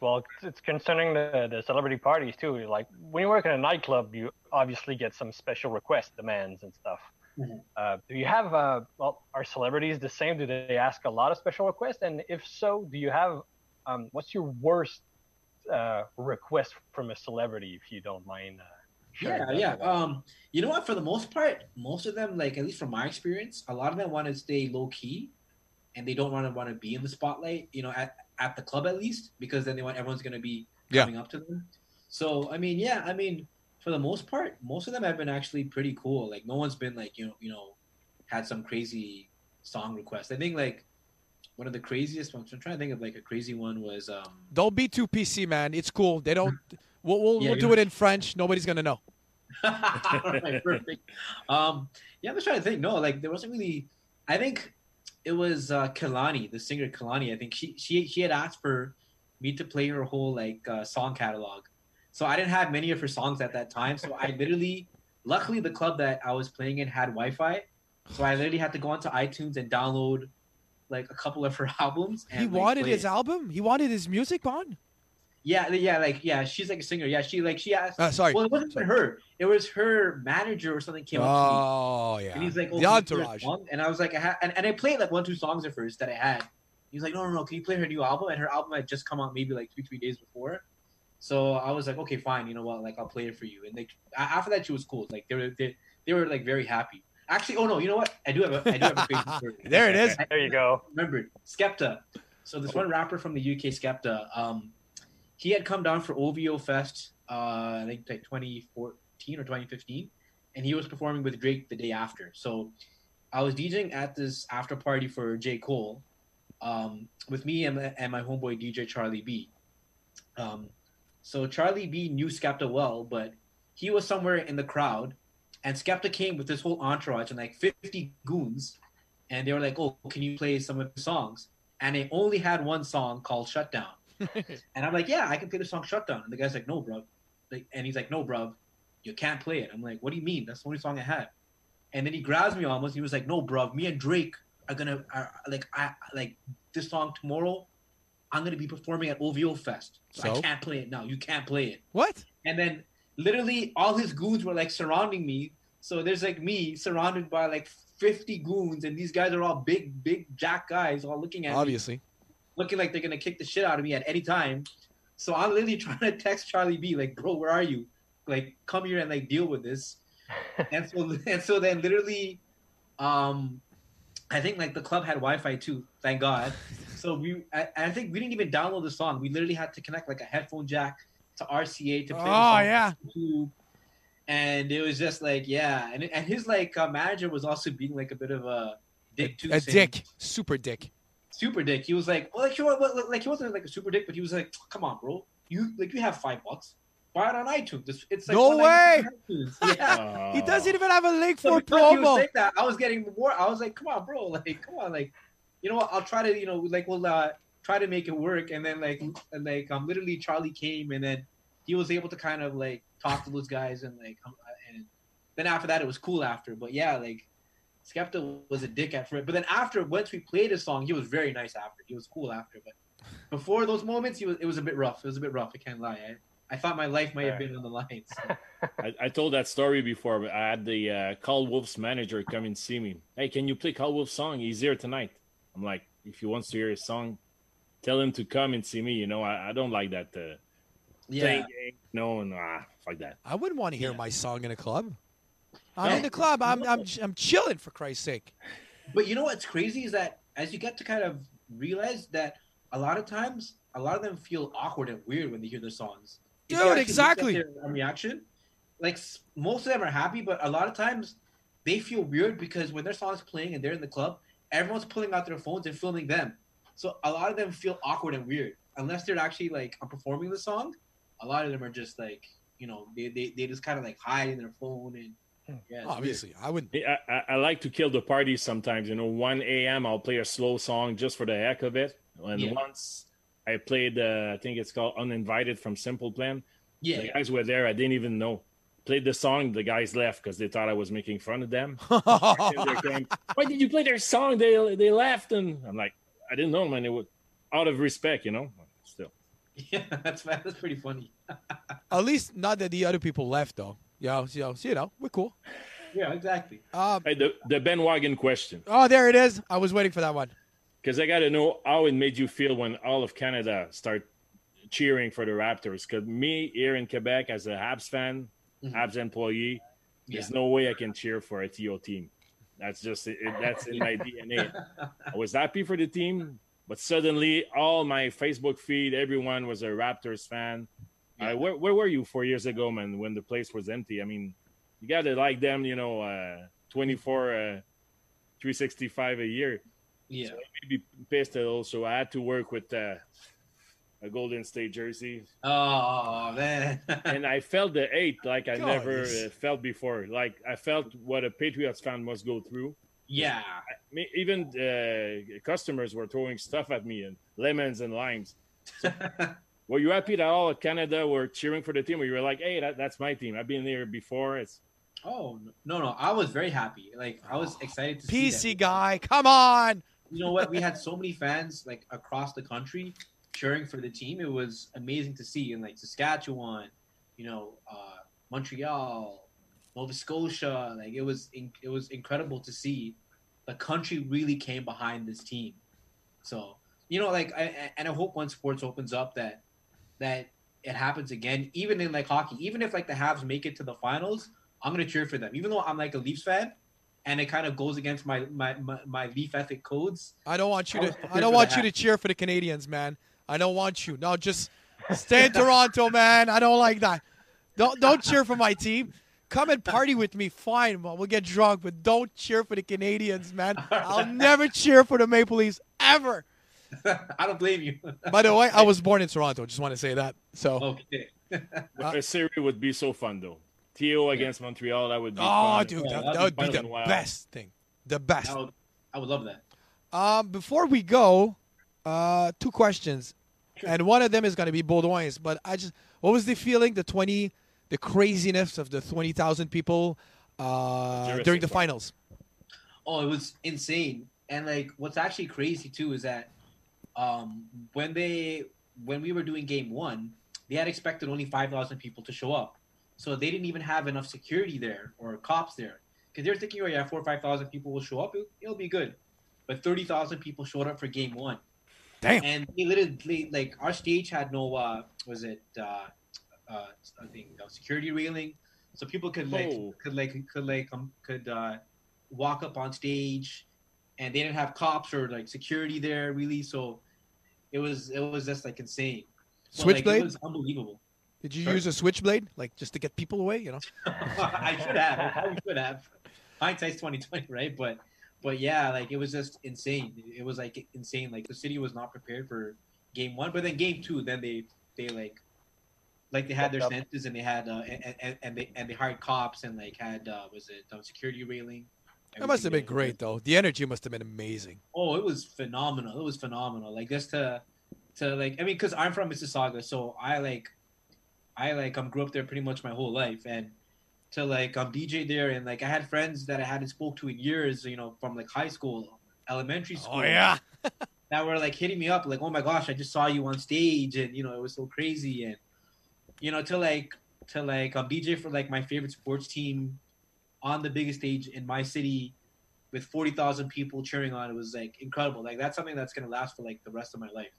Well, it's- it's concerning the, the celebrity parties too. Like when you work in a nightclub, you obviously get some special request demands and stuff. Mhm. Uh, do you have, uh, well, are celebrities the same? Do they ask a lot of special requests? And if so, do you have, um, what's your worst uh, request from a celebrity, if you don't mind? Uh, yeah, that yeah. Um, you know what? For the most part, most of them, like at least from my experience, a lot of them want to stay low key, and they don't want to want to be in the spotlight. You know, at at the club at least, because then they want everyone's gonna be Yeah. coming up to them. So I mean, yeah, I mean, for the most part, most of them have been actually pretty cool. Like no one's been like you know you know had some crazy song request. I think like one of the craziest ones. I'm trying to think of like a crazy one was um Don't be too PC, man. It's cool. They don't. We'll, we'll, Yeah, we'll do it in French. Nobody's gonna know. Alright, perfect. Um, yeah, I'm just trying to think. No, like there wasn't really. I think it was uh, Kalani, the singer Kalani. I think she she she had asked for me to play her whole like uh, song catalog. So I didn't have many of her songs at that time. So I literally, luckily, the club that I was playing in had Wi-Fi. So I literally had to go onto iTunes and download like a couple of her albums. And, he wanted his it. album. He wanted his music on. Yeah, yeah, like yeah, she's like a singer. Yeah, she like she asked. Uh, sorry. Well, it wasn't Sorry. her. It was her manager or something came up to me. Oh yeah. And he's like, oh, the can you play her entourage. And I was like, I ha-, and, and I played like one, two songs at first that I had. He's like, no, no, no, can you play her new album? And her album had just come out maybe like two, three days before. So I was like, okay, fine, you know what? Like, I'll play it for you. And like after that, she was cool. Like they were, they, they were like very happy. Actually, oh no, you know what? I do have a, I do have a crazy story. There it is. I- there you go. remembered Skepta. So this one rapper from the UK, Skepta, um, he had come down for OVO Fest, uh, I think like 2014 or 2015, and he was performing with Drake the day after. So I was DJing at this after party for J Cole, um, with me and, and my homeboy DJ Charlie B. Um, so Charlie B knew Skepta well, but he was somewhere in the crowd, and Skepta came with this whole entourage and like 50 goons, and they were like, "Oh, can you play some of the songs?" And they only had one song called "Shutdown," and I'm like, "Yeah, I can play the song Shutdown." And the guy's like, "No, bro," like, and he's like, "No, bro, you can't play it." I'm like, "What do you mean? That's the only song I have." And then he grabs me almost. He was like, "No, bro, me and Drake are gonna are, like I like this song tomorrow. I'm gonna be performing at OVO Fest. So, I can't play it now. You can't play it." What? And then literally all his goons were like surrounding me. So there's like me surrounded by like 50 goons, and these guys are all big, big jack guys, all looking at me, Obviously. looking like they're gonna kick the shit out of me at any time. So I'm literally trying to text Charlie B, like, bro, where are you? Like, come here and like deal with this. and so and so then literally, um, I think like the club had Wi-Fi too, thank God. So we, I, I think we didn't even download the song. We literally had to connect like a headphone jack to RCA to play. the Oh, song yeah. And it was just like, yeah, and and his like uh, manager was also being like a bit of a dick too. A saying- dick. Super dick. super dick. He was like, well, like, he wa- wa- like he wasn't like a super dick, but he was like, come on, bro, you like you have five bucks, buy it on iTunes. It's, it's like No way! Yeah. He doesn't even have a link So for because he was promo. saying that, I was getting more. I was like, come on, bro, like, come on, like, you know what? I'll try to, you know, like, we'll uh, try to make it work. And then like, and like, um, literally, Charlie came, and then he was able to kind of like talk to those guys, and like, um, and then after that, it was cool after. But yeah, like. Skepta was a dick at first, but then after once we played his song, he was very nice after. He was cool after, but before those moments, he was it was a bit rough. It was a bit rough. I can't lie. I, I thought my life might have been on the line. so. I, I told that story before, but I had the uh, Carl Wolf's manager come and see me. Hey, can you play Carl Wolf's song? He's here tonight. I'm like, if he wants to hear his song, tell him to come and see me. You know, I, I don't like that. Uh, Yeah, playing game. No, nah, fuck that. I wouldn't want to hear Yeah. my song in a club. I'm No. in the club. I'm, I'm I'm chilling for Christ's sake. But you know what's crazy is that as you get to kind of realize that a lot of times, a lot of them feel awkward and weird when they hear their songs. If you Dude, actually exactly. Their reaction, like most of them are happy, but a lot of times they feel weird because when their song's playing and they're in the club, everyone's pulling out their phones and filming them. So a lot of them feel awkward and weird unless they're actually like performing the song. A lot of them are just like you know they they, they just kind of like hide in their phone and yeah, it's weird. Obviously, I wouldn't. I, I, I like to kill the party sometimes. You know, 1 a.m. I'll play a slow song just for the heck of it. And Yeah. once I played, uh, I think it's called Uninvited from Simple Plan. yeah. The guys were there. I didn't even know. Played the song. The guys left because they thought I was making fun of them. And Why did you play their song? They they left, and I'm like, I didn't know, man. It was out of respect, you know. Still, Yeah, that's that's pretty funny. At least not that the other people left though. Yeah, you know, you know, we're cool. Yeah, exactly. Um, hey, the the Ben Wagon question, oh, there it is. I was waiting for that one. because I got to know how it made you feel when all of Canada start cheering for the Raptors. Because me here in Quebec, as a Habs fan, Mhm. Habs employee, there's no way I can cheer for a TO team. That's just it, that's in my DNA. I was happy for the team, but suddenly all my Facebook feed, everyone was a Raptors fan. Yeah. Uh, where, where were you four years ago, man, when the place was empty? I mean, you got to like them, you know, uh, 24, uh, 365 a year. Yeah, So maybe pissed a little, so I had to work with uh, a Golden State jersey. Oh man. And I felt the hate like I God, never uh, felt before. Like I felt what a Patriots fan must go through. yeah. I mean, even uh, customers were throwing stuff at me and lemons and limes. Were you happy that all of Canada were cheering for the team? Or you were like, "Hey, that, that's my team. I've been there before." It's oh no, no. I was very happy. Like I was excited to see PC guy, come on. You know what? We had so many fans like across the country cheering for the team. It was amazing to see in like Saskatchewan, you know, uh, Montreal, Nova Scotia. Like it was, in, it was incredible to see the country really came behind this team. So you know, like, I, and I hope when sports opens up that that it happens again. Even in like hockey, even if like the Habs make it to the finals, I'm gonna cheer for them. Even though I'm like a Leafs fan, and it kind of goes against my my my, my Leaf ethic codes. I don't want you I to. I don't want you to cheer for the Canadians, man. I don't want you. No, just stay in Toronto, man. I don't like that. Don't don't cheer for my team. Come and party with me, fine. Well, we'll get drunk, but don't cheer for the Canadians, man. I'll never cheer for the Maple Leafs ever. I don't blame you. By the way, I was born in Toronto. Just want to say that. So okay. a series would be so fun though. TO against Montreal, that would be Oh, fun. dude, Yeah, that, that'd that would be be the best thing. The best. I would, I would love that. Um, before we go, uh, two questions, Sure. and one of them is going to be Baudouin's. But I just, what was the feeling, the twenty, the craziness of the twenty thousand people uh, during the finals? Oh, it was insane. And like, what's actually crazy too is that um, when they when we were doing game one, they had expected only five thousand people to show up, so they didn't even have enough security there or cops there because they're thinking, oh yeah, four or five thousand people will show up, it'll, it'll be good. But thirty thousand people showed up for game one, Damn. and they literally like our stage had no uh, was it uh, uh, I think uh, security railing, so people could like Oh. could like could like um, could uh, walk up on stage, and they didn't have cops or like security there really. So it was it was just like insane. But, like, Switchblade? it was unbelievable. Did you Sorry? use a switchblade, like just to get people away? You know. I should have. I should have. Hindsight's twenty twenty, right? But but yeah, like it was just insane. It was like insane. Like the city was not prepared for game one, but then game two, then they they like like they had their Stepped senses and they had uh, and, and and they and they hired cops and like had uh, was it um, security railing. That must have been great, though. The energy must have been amazing. Oh, it was phenomenal. It was phenomenal. Like just to to like I mean, because I'm from Mississauga, so I like I like um grew up there pretty much my whole life, and to like um DJ there, and like I had friends that I hadn't spoke to in years, you know, from like high school, elementary school. Oh yeah. that were like hitting me up, like, oh my gosh, I just saw you on stage, and you know, it was so crazy, and you know, to like to like um DJ for like my favorite sports team on the biggest stage in my city with forty thousand people cheering on, it was like incredible. Like that's something that's gonna last for like the rest of my life.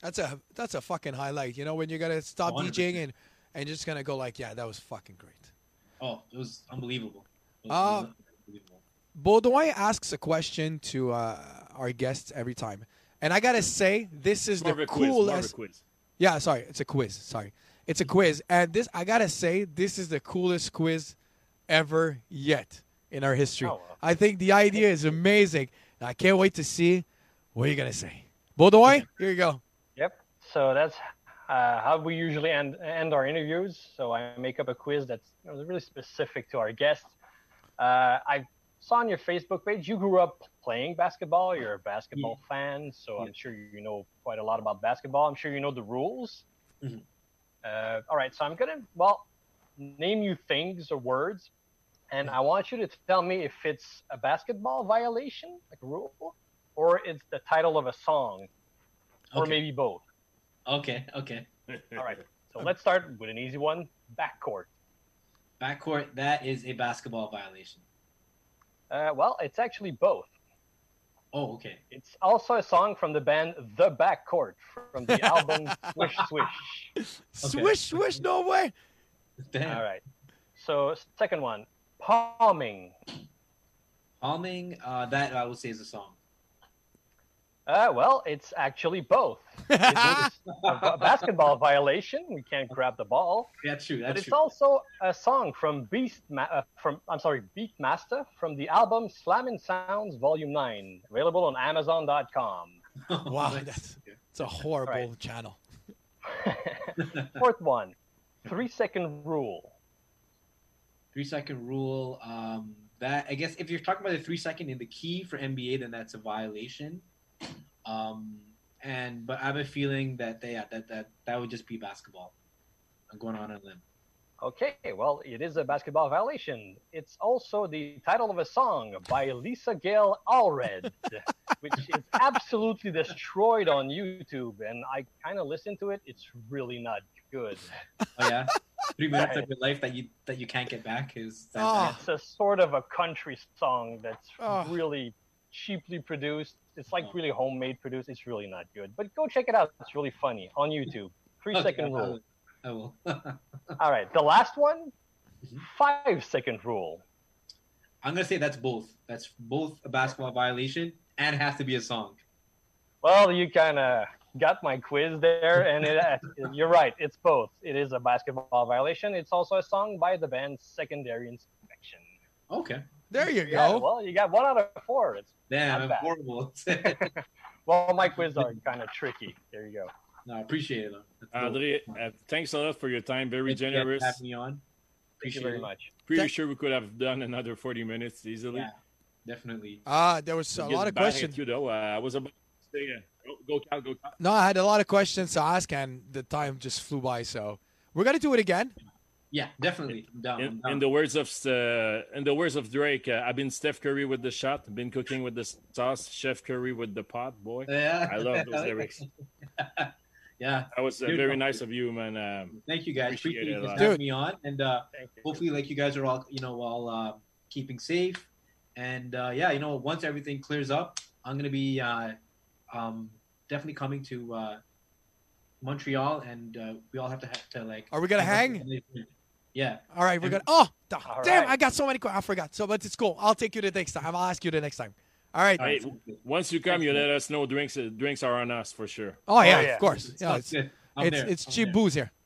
That's a that's a fucking highlight. You know when you're gonna stop 100%. DJing and and just gonna go like, yeah, that was fucking great. Oh, it was unbelievable. It was Uh, unbelievable. Baudouin asks a question to uh, our guests every time, and I gotta say this is More of the a quiz. More of a coolest. quiz. Yeah, sorry, it's a quiz. Sorry, it's a quiz, and this I gotta say this is the coolest quiz ever yet in our history. Oh, well. I think the idea is amazing. I can't wait to see what you're gonna say. Baudouin, here you go. Yep. So that's uh, how we usually end end our interviews. So I make up a quiz that's really specific to our guests. Uh, I saw on your Facebook page you grew up playing basketball. You're a basketball fan, so I'm sure you know quite a lot about basketball. I'm sure you know the rules. Mhm. Uh, all right. So I'm gonna well name you things or words, and I want you to tell me if it's a basketball violation, like a rule, or it's the title of a song, or Okay. maybe both. Okay, okay. All right. So let's start with an easy one. Backcourt. Backcourt, that is a basketball violation. Uh, well, it's actually both. Oh, okay. It's also a song from the band The Backcourt from the album Swish Swish. Swish, swish, no way. Damn. All right. So second one, palming. Palming, uh, that I would say is a song. Uh, well, it's actually both. It's a basketball violation. We can't grab the ball, That's true. but it's true. also a song from Beast Ma- uh, from I'm sorry, Beatmaster from the album Slammin' Sounds Volume Nine, available on Amazon.com. Wow, that's it's a horrible Right. channel. Fourth one, three second rule. three second rule. Um, that I guess if you're talking about the three second in the key for NBA, then that's a violation. Um, and but I have a feeling that they, yeah, that that that would just be basketball. I'm going on a limb. Okay, well, it is a basketball violation. It's also the title of a song by Lisa Gail Allred, which is absolutely destroyed on YouTube. And I kind of listened to it. It's really not good. Oh yeah, three minutes of your life that you that you can't get back is that Oh. It's a sort of a country song that's Oh. really cheaply produced. It's like really homemade produced. It's really not good. But go check it out. It's really funny on YouTube. Three Okay, second I rule. will. I will. All right, the last one, Mhm. five second rule. I'm gonna say that's both. That's both a basketball violation and has to be a song. Well, you kind of got my quiz there, and it, you're right. It's both. It is a basketball violation. It's also a song by the band Secondary Inspection. Okay. There you Yeah, go. well, you got one out of four. It's Damn, Not I'm horrible. well, my quiz are kind of tricky. There you go. no, I appreciate it. though. Andre, uh, thanks a lot for your time. Very Thank you guys for generous. having me on. Thank you very much. Pretty Thank- sure we could have done another 40 minutes easily. Yeah, definitely. Ah, there was a lot of questions. You though, uh, I was about to say, uh, go Cal, go No, I had a lot of questions to ask, and the time just flew by. So we're gonna do it again. Yeah, definitely. I'm down. I'm In, down. in the words of uh, in the words of Drake, uh, I've been Steph Curry with the shot, been cooking with the sauce, Chef Curry with the pot, boy. yeah. I love those lyrics. yeah. That was uh, Dude, very okay. nice of you, man. Um, Thank you guys. Appreciate Appreciate you lot. having me on, and uh, hopefully, like you guys are all, you know, all uh, keeping safe. And uh, yeah, you know, once everything clears up, I'm gonna be uh, um, definitely coming to uh, Montreal, and uh, we all have to have to like. Are we gonna hang? Yeah. All right, we're gonna. Oh, da- damn! right. I got so many. que- I forgot. So, but it's cool. I'll take you the next time. I'll ask you the next time. All right. Hey, once you come, you let us know. Drinks, uh, drinks are on us for sure. Oh yeah, yeah. of course. Yeah, Sounds it's it's, it's cheap there. booze here.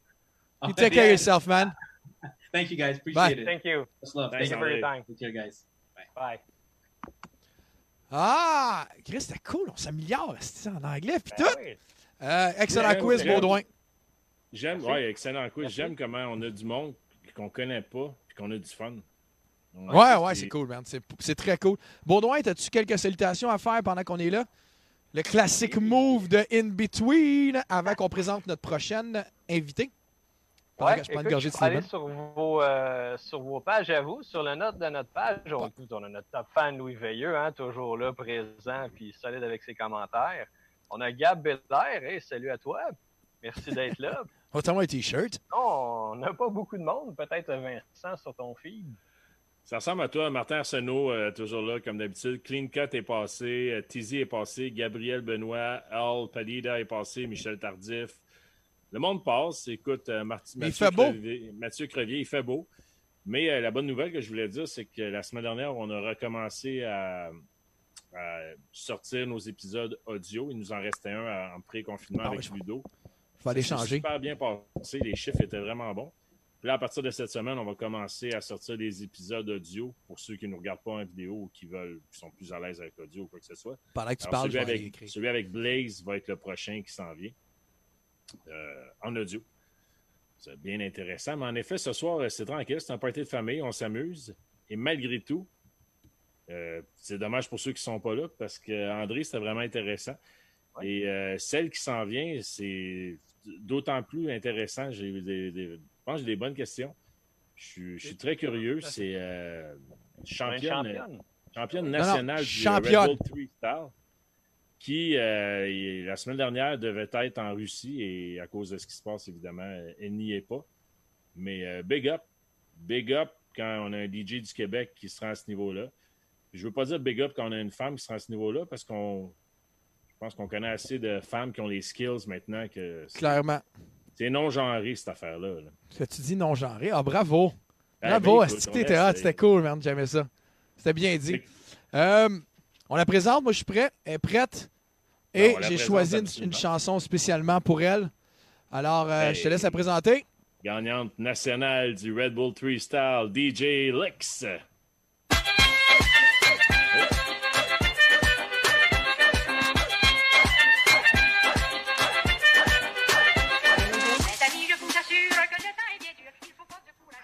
You Oh, take care of yourself, man. Thank you guys. Appreciate Bye. it. Thank you. Much love. Thanks, Thank you for your time. Take care, guys. Bye. Bye. Ah, Chris, c'était cool. On s'améliore c'est en anglais puis Ben tout. oui. Euh, excellent quiz, ouais. Baudouin. J'aime, ouais, excellent quiz. J'aime comment on a du monde qu'on connaît pas puis qu'on a du fun. Ouais, ouais, c'est cool, man. C'est très cool. Baudouin, as-tu quelques salutations à faire pendant qu'on est là? Le classique move de In Between avant qu'on présente notre prochaine invitée. Ouais, que je prends une écoute, gorgée je de peux aller Steven. sur vos, euh, sur vos pages à vous, sur le note de notre page. On, Ouais. écoute, on a notre top fan Louis Veilleux, hein, toujours là, présent, puis solide avec ses commentaires. On a Gab Belair, hey, salut à toi. Merci d'être là. T'as un t-shirt. Non, on n'a pas beaucoup de monde, peut-être Vincent sur ton feed. Ça ressemble à toi, Martin Arsenault, euh, toujours là, comme d'habitude. Clean Cut est passé, euh, Tizi est passé, Gabriel Benoît, Al Palida est passé, Michel Tardif. Le monde passe. Écoute, euh, Mais il Mathieu, fait beau. Crevier, Mathieu Crevier, il fait beau. Mais euh, la bonne nouvelle que je voulais dire, c'est que la semaine dernière, on a recommencé à, à sortir nos épisodes audio. Il nous en restait un à- en pré-confinement Ah avec je- Ludo. Faut aller changer. super bien passé. Les chiffres étaient vraiment bons. Puis là, à partir de cette semaine, on va commencer à sortir des épisodes audio pour ceux qui ne nous regardent pas en vidéo ou qui veulent, qui sont plus à l'aise avec l'audio ou quoi que ce soit. Pendant que tu Alors, parles, je celui, vais aller avec, écrire. celui avec Blaze va être le prochain qui s'en vient euh, en audio. C'est bien intéressant. Mais en effet, ce soir, euh, c'est tranquille. C'est un party de famille. On s'amuse. Et malgré tout, euh, c'est dommage pour ceux qui ne sont pas là parce que André, c'était vraiment intéressant. Ouais. Et euh, celle qui s'en vient, c'est d'autant plus intéressant. J'ai des, des- je pense que j'ai des bonnes questions. Je suis, je suis très curieux. C'est euh, Une championne, championne. championne non, nationale du championne. Red Bull 3 Star qui, euh, la semaine dernière, devait être en Russie et à cause de ce qui se passe, évidemment, elle n'y est pas. Mais euh, big up, big up quand on a un DJ du Québec qui se rend à ce niveau-là. Je veux pas dire big up quand on a une femme qui se rend à ce niveau-là parce qu'on, je pense qu'on connaît assez de femmes qui ont les skills maintenant que Clairement. c'est non-genré cette affaire-là. là. Tu dis non-genré? Ah, bravo. Ah, Bravo, ben. C'était cool, man. J'aimais ça. C'était bien dit. Euh, on la présente. Moi, je suis prêt. Elle est prête. Ben, Et j'ai choisi une, chanson spécialement pour elle. Alors, euh, Hey. je te laisse la présenter. Gagnante nationale du Red Bull 3 Style, DJ Lix.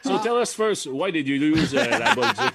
So courager. tell us first, why did you lose uh, la Bolduc?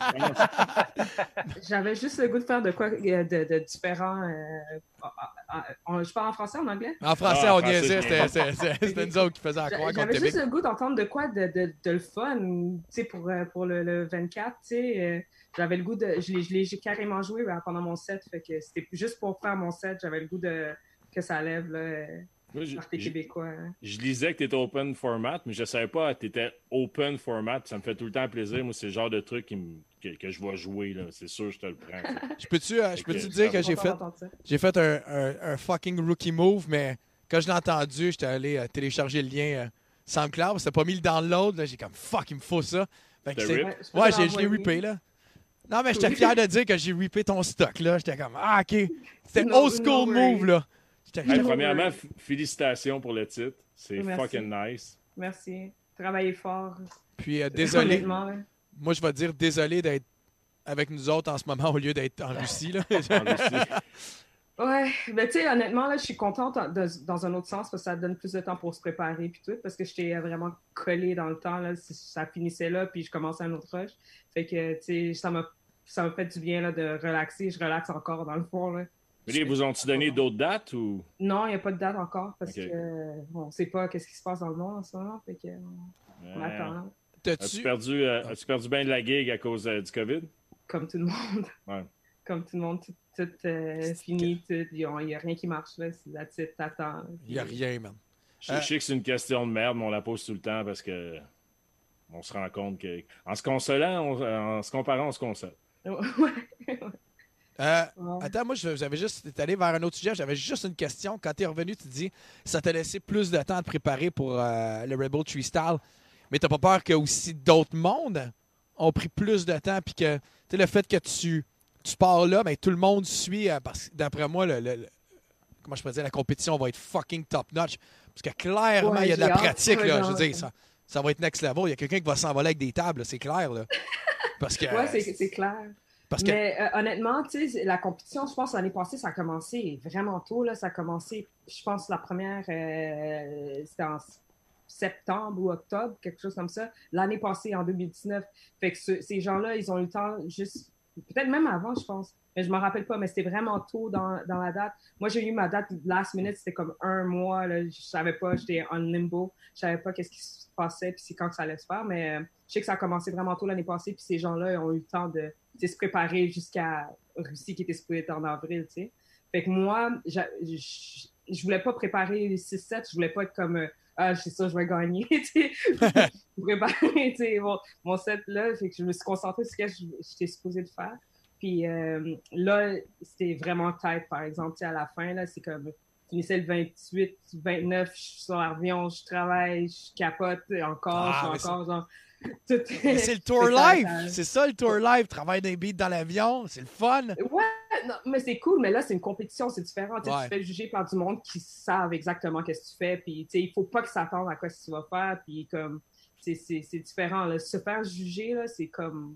J'avais juste le goût de faire de quoi euh, de, de différent. euh, ah, ah, ah, on- je parle en français, en anglais? En français, Ah, en on niaisait. C'était- viens. C'était c'était- c'était nous autres qui faisaient croire qu'on J'avais juste le goût d'entendre de quoi de, de, de le fun, tu sais, pour, euh, pour le, le 24, tu sais. euh, J'avais le goût de. Je l'ai- je l'ai j'ai carrément joué pendant mon set, fait que c'était juste pour faire mon set, j'avais le goût de que ça lève, là, Moi, je, party je- québécois. hein. je lisais que tu étais open format, mais je savais pas que tu étais open format. Ça me fait tout le temps plaisir. Moi, c'est le genre de truc qui me- que, que je vais jouer. là. C'est sûr, je te le prends. ça. Je peux-tu euh, dire que j'ai fait, ça. j'ai fait un, un- un fucking rookie move, mais quand je l'ai entendu, j'étais allé euh, télécharger le lien euh, SoundCloud. C'était pas mis le download. là. J'ai comme fuck, il me faut ça. Fait que? Ouais, Ouais, je l'ai rippé, là. Non, mais j'étais fier de dire que j'ai rippé ton stock, là. J'étais comme, ah, OK. C'était No- old school no move, là. Hey, premièrement, félicitations pour le titre. C'est fucking nice. Merci. Travaillez fort. Puis, euh, désolé. Moi, je vais dire désolé d'être avec nous autres en ce moment au lieu d'être en Russie, là. En Russie. Ouais, ben tu sais, honnêtement, là, je suis contente en- de- dans un autre sens parce que ça donne plus de temps pour se préparer puis tout, parce que j'étais vraiment collée dans le temps, là, ça finissait là, puis je commençais un autre rush. Fait que, tu sais, ça m'a fait du bien là, de relaxer. Je relaxe encore dans le fond. Là. Mais vous ont-ils donné d'autres dates ou? Non, il n'y a pas de date encore parce que euh, on ne sait pas qu'est-ce qui se passe dans le monde en ce moment. Fait que, on attend, As-tu perdu, euh, as-tu perdu bien de la gig à cause euh, du COVID? comme tout le monde. Ouais. Comme tout le monde, tout, tout euh, fini, tout. Il n'y a, rien qui marche là. C'est la t'attends. Il n'y a rien, man. Je, Euh, je sais que c'est une question de merde, mais on la pose tout le temps parce que on se rend compte que en se consolant, on- en se comparant, on se console. Ouais. Euh, Ouais. Attends, moi, j'avais juste. T'es allé vers un autre sujet. J'avais juste une question. Quand t'es revenu, tu dis ça t'a laissé plus de temps à te préparer pour euh, le Rebel Tree Style. Mais t'as pas peur que aussi d'autres mondes ont pris plus de temps puis que tu le fait que tu, tu pars là, ben, tout le monde suit euh, parce que d'après moi, le, le- le- comment je peux dire, la compétition va être fucking top notch. Parce que clairement, Ouais, il y a de la pratique. Là, je veux dire, ça, ça va être next level. Il y a quelqu'un qui va s'envoler avec des tables, c'est clair. Là. Parce que. Ouais, c'est clair. Mais euh, honnêtement, la compétition, je pense, l'année passée, ça a commencé vraiment tôt. Là. Ça a commencé, je pense, la première, euh, c'était en septembre ou octobre, quelque chose comme ça. L'année passée, en 2019. Fait que ce- ces gens-là, ils ont eu le temps juste, peut-être même avant, je pense. Mais je me rappelle pas, mais c'était vraiment tôt dans, dans la date. Moi, j'ai eu ma date last minute, c'était comme un mois. Là. Je savais pas, j'étais en limbo. Je savais pas qu'est-ce qui se passait, puis c'est quand que ça allait se faire. Mais euh, je sais que ça a commencé vraiment tôt l'année passée, puis ces gens-là ont eu le temps de se préparer jusqu'à Russie qui était supposée être en avril, tu sais. Fait que moi, je, je voulais pas préparer les 6-7, je voulais pas être comme euh, ah, c'est ça, je vais gagner, tu sais, mon, mon set là, fait que je me suis concentrée sur ce que je- j'étais supposée de faire. Puis euh, là, c'était vraiment tight, par exemple, à la fin, là, c'est comme, je finissais le 28, 29, je suis sur l'avion, je travaille, je capote encore, Ah, je suis encore, genre, c'est le tour que ça- live. ça- C'est ça le tour live. Travaille des beats dans l'avion. C'est le fun. Ouais, non, mais c'est cool, mais là, c'est une compétition, c'est différent. Tu sais, Ouais. Tu te fais juger par du monde qui savent exactement qu'est-ce que tu fais, puis tu sais, il faut pas qu'ils s'attendent à quoi tu vas faire, puis comme, c'est- différent. Là. Se faire juger, là, c'est comme...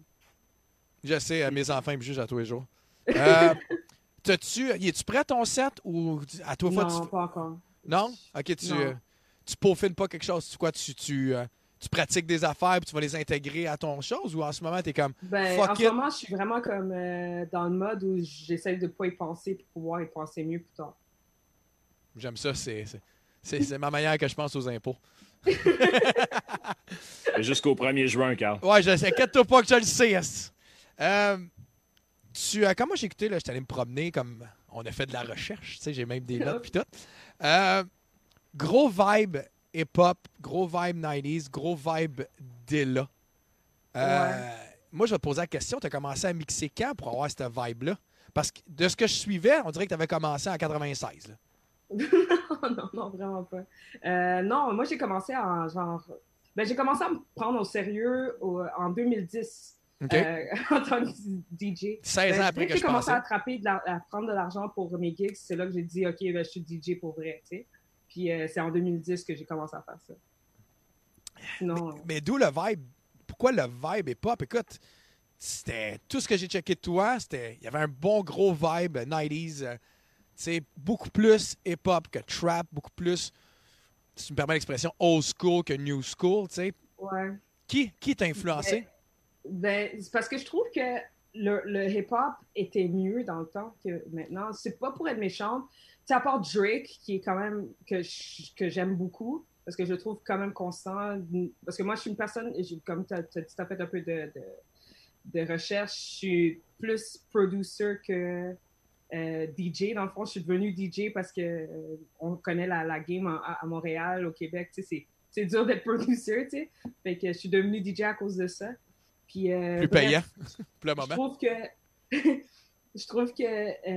Je sais, euh, mes enfants me jugent à tous les jours. Euh, T'as-tu. Es-tu prêt à ton set ou à toi fois non, tu. pas encore. Non? Ok, tu, Non. euh, tu peaufines pas quelque chose. Tu quoi? Tu, tu, euh, tu pratiques des affaires puis tu vas les intégrer à ton chose ou en ce moment t'es comme. Ben, Fuck en ce moment, je suis vraiment comme euh, dans le mode où j'essaie de pas y penser pour pouvoir y penser mieux plus tard. J'aime ça, c'est. c'est- ma manière que je pense aux impôts. Jusqu'au 1er juin, Carl. Ouais, je sais. Inquiète-toi pas que je le sais. Euh, tu, euh, quand moi j'ai écouté, là, j'étais allé me promener, comme on a fait de la recherche, tu sais, j'ai même des notes puis tout. Euh, gros vibe hip-hop, gros vibe 90s, gros vibe Dilla. Euh, Ouais. Moi, je vais te poser la question, tu as commencé à mixer quand pour avoir cette vibe-là? Parce que de ce que je suivais, on dirait que tu avais commencé en 96. là. non, non, vraiment pas. Euh, non, moi, j'ai commencé en genre... Ben, j'ai commencé à me prendre au sérieux au- en 2010 OK? euh, en tant que DJ. 16 ans Ben, après dès que j'ai je commencé pensais. à attraper, de la- à prendre de l'argent pour mes gigs, c'est là que j'ai dit, OK, ben, je suis DJ pour vrai, tu sais. Puis euh, c'est en 2010 que j'ai commencé à faire ça. Sinon, euh, Mais d'où le vibe? Pourquoi le vibe est pop? Écoute, c'était tout ce que j'ai checké de toi. C'était, il y avait un bon gros vibe euh, 90s. euh, c'est beaucoup plus hip-hop que trap, beaucoup plus, si tu me permets l'expression, old school que new school. tu sais. ouais. Qui, qui t'a influencé? Ben, c'est parce que je trouve que le, le hip-hop était mieux dans le temps que maintenant. C'est pas pour être méchante. À part Drake, qui est quand même que je- que j'aime beaucoup, parce que je le trouve quand même constant. Parce que moi, je suis une personne, comme tu as, fait un peu de, de, de recherche, je suis plus producer que euh, DJ. Dans le fond, je suis devenue DJ parce que euh, on connaît la, la game à, à Montréal, au Québec. Tu sais, c'est- c'est dur d'être producer, tu sais. Fait que je suis devenue DJ à cause de ça. Puis, euh, Plus bref, payant, pour le je moment. trouve que je trouve que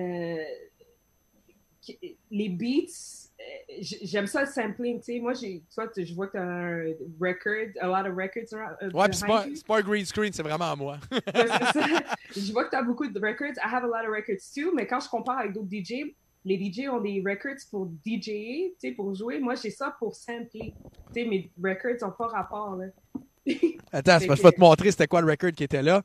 les beats euh, j'aime ça le sampling tu sais moi j'ai toi je vois que tu as un record a lot of records around, uh, Ouais, puis c'est pas, un green screen, c'est vraiment moi. C'est ça. je vois que tu as beaucoup de records I have a lot of records too mais quand je compare avec d'autres DJ les DJ ont des records pour DJ tu sais pour jouer moi j'ai ça pour sampler tu sais mes records ont pas rapport là Attends, c'est parce que je vais te montrer c'était quoi le record qui était là.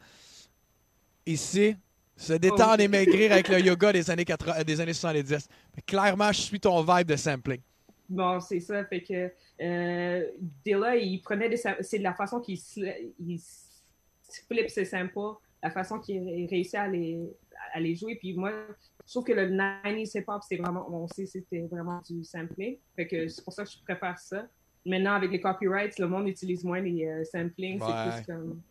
Ici, Se détendre Oh. et maigrir avec le yoga des années, 80 des années 70. Mais clairement, je suis ton vibe de sampling. Bon, c'est ça. Fait que euh, Dilla, il prenait des C'est de la façon qu'il il s- flip ses samples, la façon qu'il ré- réussit à les, à les jouer. Puis moi, je trouve que le 90s hip-hop, c'est vraiment, on sait, c'était vraiment du sampling. Fait que c'est pour ça que je préfère ça. Maintenant, avec les copyrights, le monde utilise moins les euh, samplings. Ouais. C'est plus comme.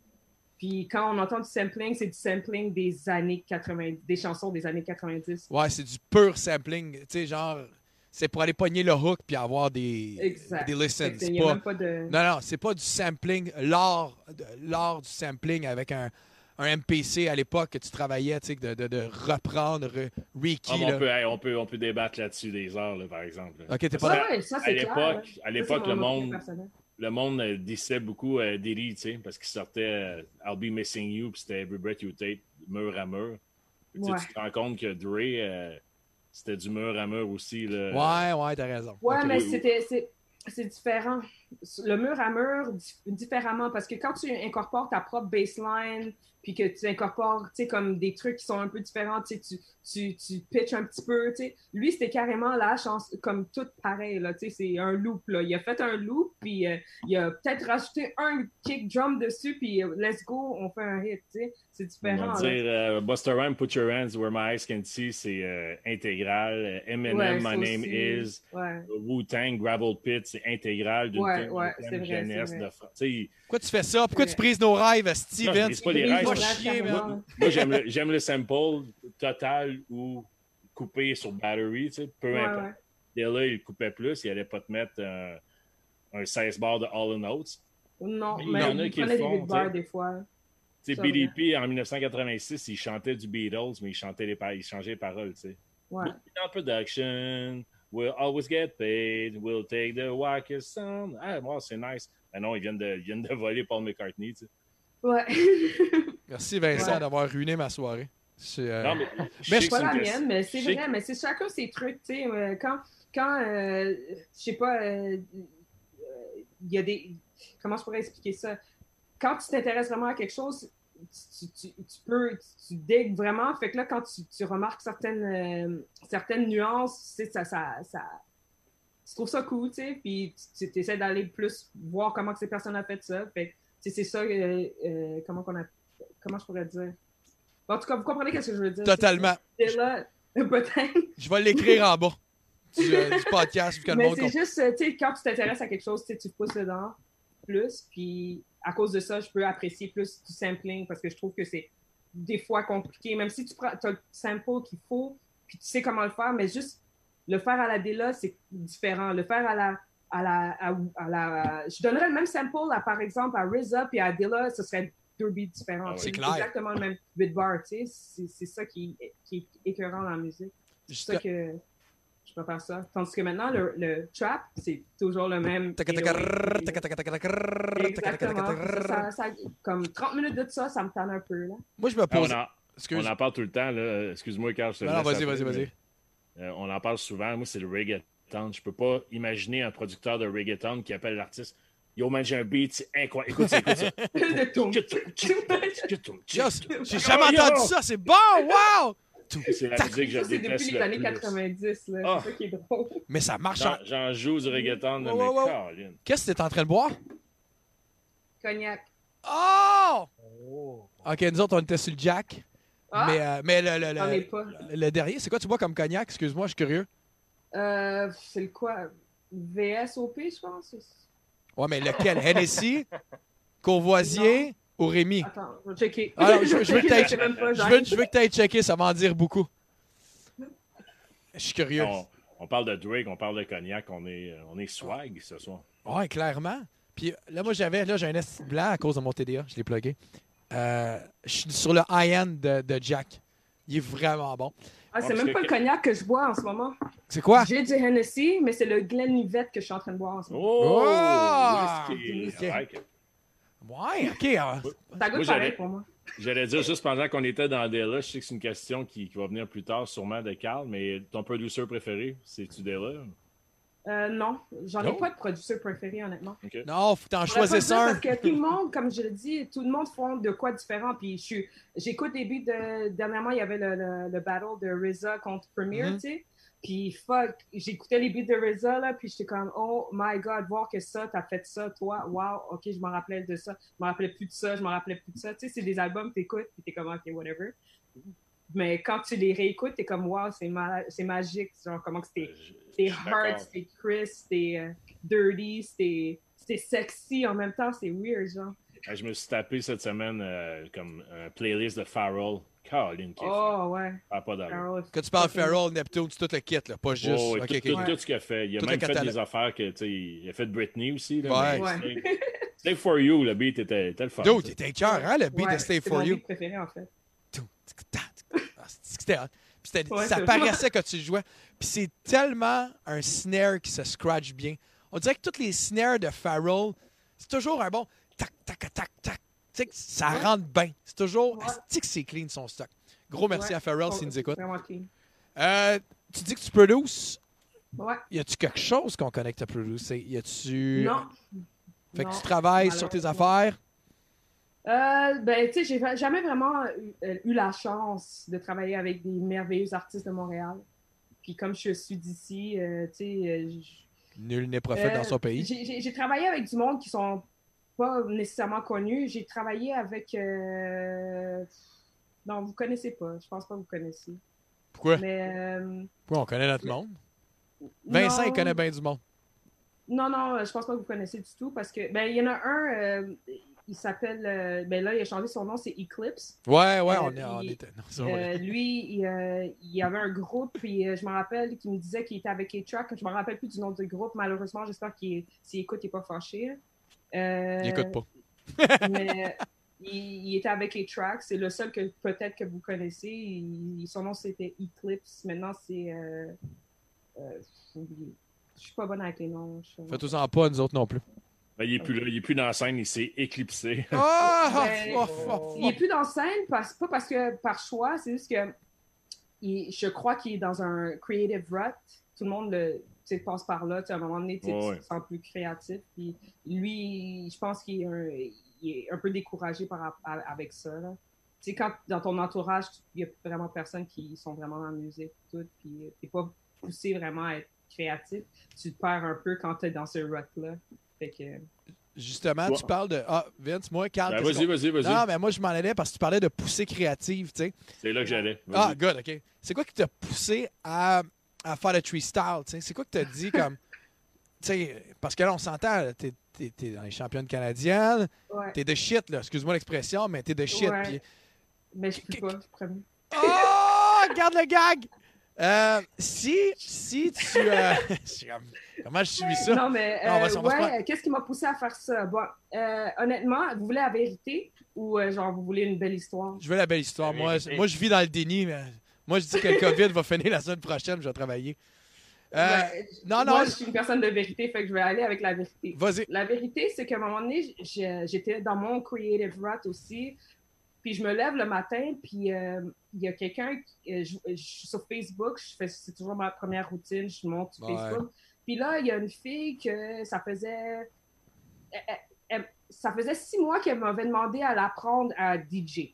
Puis quand on entend du sampling, c'est du sampling des années 80, des chansons des années 90. Ouais, c'est du pur sampling. Tu sais, genre, c'est pour aller pogner le hook puis avoir des, Exact. des listens. pas- pas de. Non, non, c'est pas du sampling, l'art, du sampling avec un, un MPC à l'époque que tu travaillais, tu sais, de, de, de reprendre re- Ah, Ricky. là. on, peut, hey, on, peut, on peut débattre là-dessus des heures, là, par exemple. Ok, t'es pas Ouais, ça, à l'époque, à le monde. Le monde euh, dissait beaucoup euh, Diddy, tu sais, parce qu'il sortait euh, I'll Be Missing You, puis c'était Every Breath You Take, mur à mur. Tu sais, Ouais. Tu te rends compte que Dre, euh, c'était du mur à mur aussi. Là. Ouais, ouais, t'as raison. Ouais, mais c'était c'est c'est différent. Le mur à mur, dif- différemment, parce que quand tu incorpores ta propre baseline, puis que tu incorpores, tu sais, comme des trucs qui sont un peu différents, tu sais, tu, tu, pitches un petit peu, tu sais. Lui, c'était carrément la chance, comme tout pareil, là, tu sais, c'est un loop, là. Il a fait un loop, puis euh, il a peut-être rajouté un kick drum dessus, puis euh, let's go, on fait un hit, tu sais. C'est On va différent, dire euh, Buster Rhymes, Put Your Hands Where My Eyes Can See, c'est euh, intégral. Euh, Eminem, Ouais, My Name aussi. Is. Ouais. Wu-Tang, Gravel Pit, c'est intégral d'une Ouais, ouais, thème c'est vrai, jeunesse de France. Pourquoi tu fais ça? Pourquoi tu brises nos rêves, Non, je Steven? brise pas les rêves. rêve, chier, man. Moi, j'aime le, j'aime le sample total ou coupé sur battery, tu sais, peu Ouais, importe. ouais. Dès là, il coupait plus, il allait pas te mettre euh, un 16 bars de All in Notes. Non, Mais il y en a qui le des font, sais. des fois. Sais, BDP, en 1986, il chantait du Beatles, mais il chantait les pa- il changeait les paroles, tu sais. Ouais. In production, we'll always get paid, we'll take the wackest sound. Ah, moi, c'est nice. Mais non, ils viennent de, ils viennent de voler Paul McCartney, tu sais. Ouais. Merci, Vincent, Ouais. d'avoir ruiné ma soirée. C'est, euh, Non, mais, C'est pas la mienne, question- mais c'est vrai, mais c'est chacun ses trucs, tu sais. euh, quand, quand euh, je sais pas, euh, il y a des. Comment je pourrais expliquer ça? Quand tu t'intéresses vraiment à quelque chose, tu, tu- tu peux, tu digues vraiment. Fait que là, quand tu, tu remarques certaines, euh, certaines nuances, tu sais, ça, ça, ça, tu trouves ça cool, tu sais, puis tu essaies d'aller plus voir comment que ces personnes ont fait ça. Fait que, tu sais, c'est ça, euh, euh, comment qu'on a, comment je pourrais dire? En tout cas, vous comprenez ce que je veux dire? Totalement. C'est là, peut-être. Je vais l'écrire en bas du, du podcast. que le Mais c'est juste, tu sais, quand tu t'intéresses à quelque chose, tu pousses dedans plus. Puis à cause de ça, je peux apprécier plus du sampling parce que je trouve que c'est des fois compliqué. Même si tu prends as le sample qu'il faut, puis tu sais comment le faire, mais juste le faire à la Della, c'est différent. Le faire à la. À la, à, à la, je donnerais le même sample, à, par exemple, à RZA puis à Dilla, ce serait deux beats différents. Ah. C'est exactement le même beat bar, tu sais. C'est- ça qui, qui est écœurant dans la musique. C'est ça que je préfère ça. Tandis que maintenant, le, le trap, c'est toujours le même. Exactement. Ça, ça- ça- comme 30 minutes de ça, ça me tanne un peu. Là. Moi, je me Ah, on, pose. en, on en parle tout le temps, là. Excuse-moi, Carl, je te Non, vas-y, vas-y, vas-y. euh, on en parle souvent. Moi, c'est le reggaeton. Je peux pas imaginer un producteur de reggaeton qui appelle l'artiste Yo, man, j'ai un beat, c'est incroyable. Écoute ça, écoute ça. J'ai jamais entendu ça. C'est bon, wow! C'est la musique que je Ça, c'est déteste depuis le les années plus. 90. Là. Ah. C'est ça qui est drôle. Mais ça marche. en- J'en- J'en joue du reggaeton, Wow, mais wow, wow. Qu'est-ce que t'es en train de boire? Cognac. Oh! Oh. Ok, nous autres, on était sur le Jack. Ah, Mais, euh, mais le, le, j'en ai le, pas. le dernier, c'est quoi tu bois comme cognac? Excuse-moi, je suis curieux. Euh, c'est le quoi? VSOP, je pense? Ouais, mais lequel? Hennessy, Courvoisier? Ou Rémi? Attends, je vais checker. Ah je, je veux que t'ailles- Je veux, je veux que t'ailles checker, ça va en dire beaucoup. Je suis curieux. On, on parle de Drake, on parle de cognac, on est, on est swag ce soir. Ouais, clairement. Puis là, moi, j'avais, là, j'ai un esti blanc à cause de mon TDA. Je l'ai plugué. Euh, je suis sur le high-end de, de Jack. Il est vraiment bon. Ah, c'est Ouais, même pas que- le cognac que je bois en ce moment. C'est quoi? J'ai du Hennessy, mais c'est le Glenlivet que je suis en train de boire en ce moment. Oh! Oh! whisky. Ouais, OK. ah, Ça goûte Moi, pareil j'allais- pour moi. J'allais dire juste pendant qu'on était dans Della, je sais que c'est une question qui, qui va venir plus tard, sûrement de Carl, mais ton producer préféré, c'est-tu Della? Euh, non, j'en ai pas de producteur préféré, honnêtement. Non, faut t'en dire un. Parce que tout le monde, comme je le dis, tout le monde font de quoi différent. Puis je suis, j'écoute des beats de. Dernièrement, il y avait le, le, le battle de RZA contre Premier, Mhm. tu sais. Puis fuck, j'écoutais les beats de RZA, là, puis j'étais comme, oh my god, voir que ça, t'as fait ça, toi, wow, ok, je m'en rappelais de ça. Je m'en rappelais plus de ça, je m'en rappelais plus de ça. Tu sais, c'est des albums que t'écoutes, puis t'es comme, ok, whatever. Mais quand tu les réécoutes, t'es comme, wow, c'est ma- c'est magique. Genre, comment que c'était suis hard, c'était crisp, c'était euh, dirty, c'était sexy en même temps, c'est weird, genre. Ah, Je me suis tapé cette semaine euh, comme un playlist de Farrell. Caroline, qui est Oh, ouais. pas d'allure. Carol, Quand tu parles Farrell, Neptune, c'est tout le kit, là, pas juste. Oh, ouais, ok, tout, ok. tout- Ouais. tout ce qu'il a fait. Il a Tout même fait des affaires que, tu sais, il a fait Britney aussi. Là, Ouais. Ouais. Slave- Slave for You, le beat était, était le fun. Dude, t'étais cœur, hein, le beat Ouais, de Stay c'est For mon You. beat préféré, en fait. Ah, C'était hot. Puis c'était- Ouais, ça c'est- paraissait quand tu jouais. Puis c'est tellement un snare qui se scratch bien. On dirait que toutes les snares de Farrell, c'est toujours un bon tac, tac, tac, tac. Tu sais, que ça Ouais. rentre bien. C'est toujours. Ouais. Asti que c'est clean son stock? Gros merci à Farrell Oh, s'il nous écoute. Euh, tu dis que tu produces. Ouais. Y a-tu quelque chose qu'on connecte à producer? Y a-tu. Non. Fait que tu travailles sur tes affaires? Euh, ben, tu sais, j'ai jamais vraiment eu, euh, eu la chance de travailler avec des merveilleux artistes de Montréal. Puis comme je suis d'ici, euh, tu sais, Nul n'est prophète Euh, dans son pays. J'ai travaillé avec du monde qui sont pas nécessairement connus. J'ai travaillé avec. euh, Non, vous connaissez pas. Je pense pas que vous connaissez. Pourquoi? Mais. euh, Pourquoi on connaît notre monde? Vincent, non, il connaît bien du monde. Non, non, je pense pas que vous connaissez du tout parce que. Ben, il y en a un. euh, il s'appelle. euh, ben là, il a changé son nom, c'est Eclipse. Ouais, ouais, Euh, on, est, on était. non. Euh, lui, il, euh, il avait un groupe, puis euh, je me rappelle qu'il me disait qu'il était avec A-Track. Je me rappelle plus du nom du groupe, malheureusement. J'espère qu'il s'il écoute, il n'est pas fâché. Euh, il écoute pas. mais il, il était avec A-Track. C'est le seul que peut-être que vous connaissez. Il- son nom, c'était Eclipse. Maintenant, c'est... Euh, euh, je suis pas bonne avec les noms. Je- Faites-en pas, nous autres non plus. Ben, il est plus là, il est plus dans la scène, il s'est éclipsé. Ah! Ben, oh, oh, Il est plus dans scène, parce, pas parce que par choix, c'est juste que il- je crois qu'il est dans un creative rut. Tout le monde le, tu sais, passe par là. Tu sais, À un moment donné, tu sais, Ouais, tu ouais. te sens plus créatif. Puis lui, je pense qu'il est un, il est un peu découragé par, à- avec ça. là. Tu sais, quand dans ton entourage, il n'y a vraiment personne qui sont vraiment dans la musique, tout, puis t'es pas poussé vraiment à être créatif. Tu te perds un peu quand tu es dans ce rut-là. Fait que, Justement, tu parles de. Ah, Vince, moi, Carl. Ben, vas-y, vas-y, vas-y. Non, mais moi, je m'en allais parce que tu parlais de poussée créative, tu sais. C'est là que j'allais. Ah, good, OK. C'est quoi qui t'a poussé à, à faire le tree style, tu sais? C'est quoi que t'as dit comme. Tu sais, parce que là, on s'entend, t'es, t'es- t'es dans les championnes canadiennes, ouais. t'es de shit, là. Excuse-moi l'expression, mais t'es de shit. Ouais. puis- Mais je peux pas, je promis. Oh! Regarde le gag! Euh, si, si tu. euh, je suis comme, Comment je suis ça? Non, mais euh, ouais, prendre- qu'est-ce qui m'a poussé à faire ça? Bon, euh, honnêtement, vous voulez la vérité ou euh, genre vous voulez une belle histoire? Je veux la belle histoire. La Moi, moi, je vis dans le déni, mais moi, je dis que le COVID va finir la semaine prochaine, je vais travailler. Euh, Ouais, non, non, Moi, je- suis une personne de vérité, fait que je vais aller avec la vérité. Vas-y. La vérité, c'est qu'à un moment donné, j'étais dans mon creative rut aussi. Puis je me lève le matin, puis euh, il y a quelqu'un, euh, je, je suis sur Facebook, c'est toujours ma première routine, je monte sur Ouais. Facebook. Puis là, il y a une fille que ça faisait, elle- elle- elle- ça faisait six mois qu'elle m'avait demandé à l'apprendre à DJ.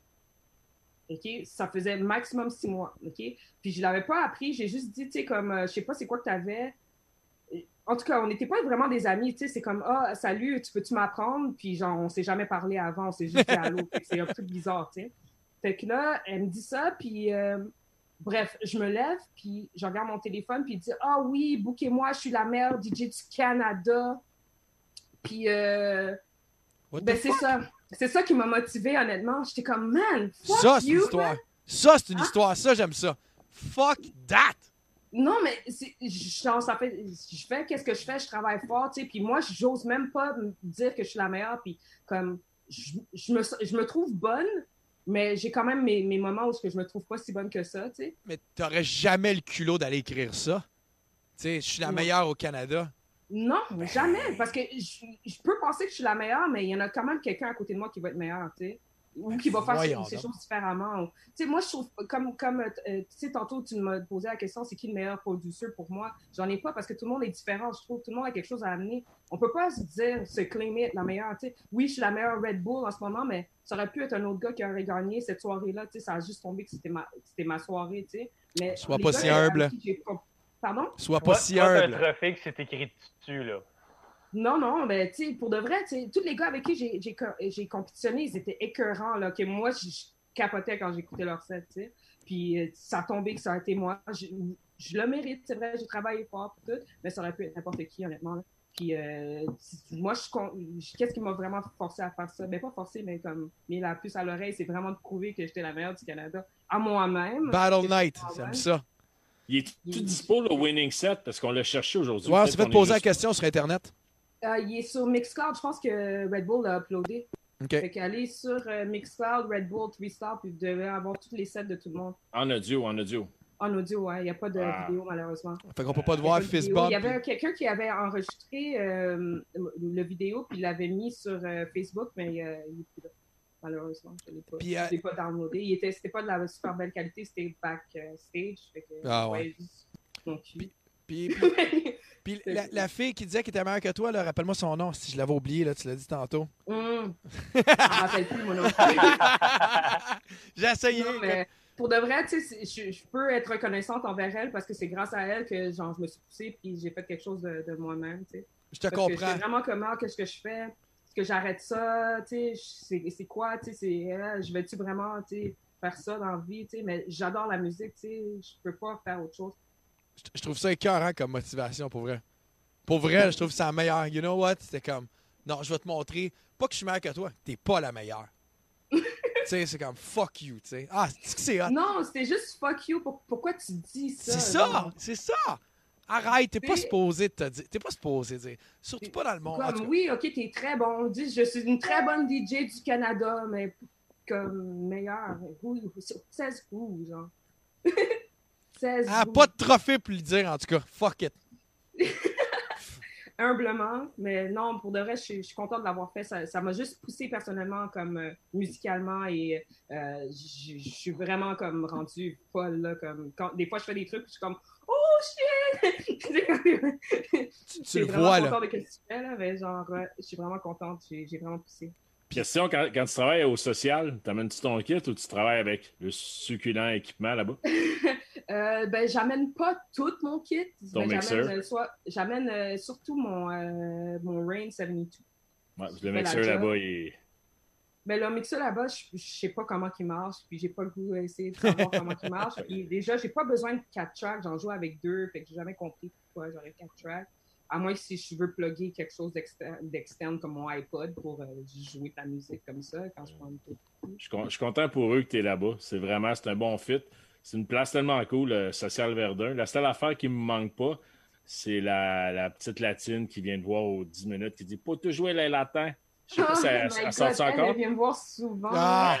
OK? Ça faisait maximum six mois. OK? Puis je l'avais pas appris, j'ai juste dit, tu sais, comme, euh, je sais pas c'est quoi que tu avais. En tout cas, on n'était pas vraiment des amis, tu sais, c'est comme, ah, salut, tu peux-tu m'apprendre? Puis genre, on s'est jamais parlé avant, on s'est juste dit allô. C'est un peu bizarre, tu sais. Fait que là, elle me dit ça, puis euh, bref, je me lève, puis je regarde mon téléphone, puis il dit, ah oui, bouquez-moi, je suis la meilleure DJ du Canada. Puis, euh, ben c'est ça. C'est ça qui m'a motivé honnêtement. J'étais comme, man, fuck Ça, c'est une histoire. man. Ça, c'est une Ah. histoire. Ça, j'aime ça. Fuck that! Non, mais c'est- genre, ça fait, je fais qu'est-ce que je fais, je travaille fort, tu sais, puis moi, j'ose même pas me dire que je suis la meilleure, puis comme, je, je me, je me trouve bonne, mais j'ai quand même mes, mes moments où je me trouve pas si bonne que ça, tu sais. Mais t'aurais jamais le culot d'aller écrire ça. Tu sais, je suis la meilleure au Canada. Non, jamais, parce que je, je peux penser que je suis la meilleure, mais il y en a quand même quelqu'un à côté de moi qui va être meilleur, tu sais. ou qui va faire ces choses différemment. Tu sais, moi, je trouve, comme, comme euh, tu sais, tantôt, tu m'as posé la question, c'est qui le meilleur producer pour moi? J'en ai pas parce que tout le monde est différent, je trouve. Tout le monde a quelque chose à amener. On peut pas se dire, se claimer être la meilleure, tu sais. Oui, je suis la meilleure Red Bull en ce moment, mais ça aurait pu être un autre gars qui aurait gagné cette soirée-là, tu sais. Ça a juste tombé que c'était ma, c'était ma soirée, tu sais. Mais Sois pas si humble. qui Pardon? Sois pas si t'as un humble. trophée que c'est écrit dessus, là. Non, non, mais tu sais, pour de vrai, tu sais, tous les gars avec qui j'ai- j'ai co- j'ai compétitionné, ils étaient écœurants, là, que moi, je capotais quand j'écoutais leur set, tu sais. Puis euh, ça a tombé que ça a été moi. Je, je le mérite, c'est vrai, j'ai travaillé fort pour tout, mais ça aurait pu être n'importe qui, honnêtement. là. Puis euh, moi, je, qu'est-ce qui m'a vraiment forcé à faire ça? Ben, pas forcé, mais comme mis la puce à l'oreille, c'est vraiment de prouver que j'étais la meilleure du Canada à moi-même. Battle Night, j'aime ça. Il est tout dispo, le winning set, parce qu'on l'a cherché aujourd'hui. Ouais, on s'est fait poser la question sur Internet. Euh, il est sur Mixcloud, je pense que Red Bull l'a uploadé. OK. Fait qu'allez sur euh, Mixcloud, Red Bull, 3 Star, puis vous devez avoir tous les sets de tout le monde. En audio, en audio. En audio, ouais. Il n'y a pas de Ah. vidéo, malheureusement. Fait qu'on peut pas te voir bump. Il y avait quelqu'un qui avait enregistré euh, le vidéo, puis il l'avait mis sur euh, Facebook, mais euh, il n'est plus là. Malheureusement, je ne l'ai pas, Puis, je euh, l'ai pas downloadé. Il était, c'était pas de la super belle qualité, c'était backstage. Que, Ah ouais. Puis, puis- puis la, la fille qui disait qu'elle était meilleure que toi, là, rappelle-moi son nom, si je l'avais oublié, là, tu l'as dit tantôt. Hum. Je me rappelle plus, mon nom. J'ai essayé. Non, mais pour de vrai, tu sais, c'est- je, je peux être reconnaissante envers elle parce que c'est grâce à elle que genre, je me suis poussée puis j'ai fait quelque chose de, de moi-même. tu sais. Je te Parce que comprends. j'étais vraiment comment, qu'est-ce que je fais? Est-ce que j'arrête ça? Tu sais, c'est quoi? Tu sais, c'est, euh, je vais-tu vraiment tu sais, faire ça dans la vie? Tu sais, mais j'adore la musique, tu sais, je peux pas faire autre chose. Je, je trouve ça écœurant comme motivation, pour vrai. Pour vrai, je trouve ça la meilleure. You know what? C'était comme, non, je vais te montrer, pas que je suis meilleur que toi, t'es pas la meilleure. tu sais, c'est comme, fuck you, tu sais. Ah, c'est que c'est hot? Non, c'était juste fuck you. Pour- pourquoi tu dis ça? C'est ça, c'est ça. Arrête, t'es pas supposé te dire. T'es pas supposé dire. Surtout pas dans le monde. Comme, oui, ok, t'es très bon. Dis, je suis une très bonne DJ du Canada, mais comme meilleure. Oui, 16 où, genre? 16 Ah, pas de trophée pour le dire, en tout cas. Fuck it. Humblement, mais non, pour de vrai, je suis, je suis contente de l'avoir fait. Ça m'a juste poussé personnellement, comme euh, musicalement, et euh, je je suis vraiment comme rendue folle. Là, comme, quand, des fois, je fais des trucs, je suis comme Oh shit! Tu sais, comme- Tu, Je suis le vraiment vois, là. contente de ce que tu fais, là, mais genre, je suis vraiment contente. J'ai vraiment poussé. Question, quand, quand tu travailles au social, t'amènes-tu ton kit ou tu travailles avec le succulent équipement là-bas? Euh, ben, j'amène pas tout mon kit. Ton mais mixeur? j'amène, euh, surtout mon, euh, mon Rain 72. Ouais, le mixeur là-bas, il est... Mais le mixeur là-bas, je, je sais pas comment il marche, puis j'ai pas le goût d'essayer de savoir comment il marche. Puis déjà, j'ai pas besoin de 4 tracks, j'en joue avec deux, fait que j'ai jamais compris pourquoi j'aurais 4 tracks. À moins que si je veux plugger quelque chose d'externe comme mon iPod pour euh, jouer la musique comme ça quand je prends une. Je je suis content pour eux que tu es là-bas. C'est vraiment, un bon fit. C'est une place tellement cool, le Social Verdun. La seule affaire qui me manque pas, c'est la, la petite latine qui vient de voir aux 10 minutes qui dit Pas tout jouer les latins. Je sais pas si elle, Oh elle sort ça encore. elle vient me voir souvent. Ah!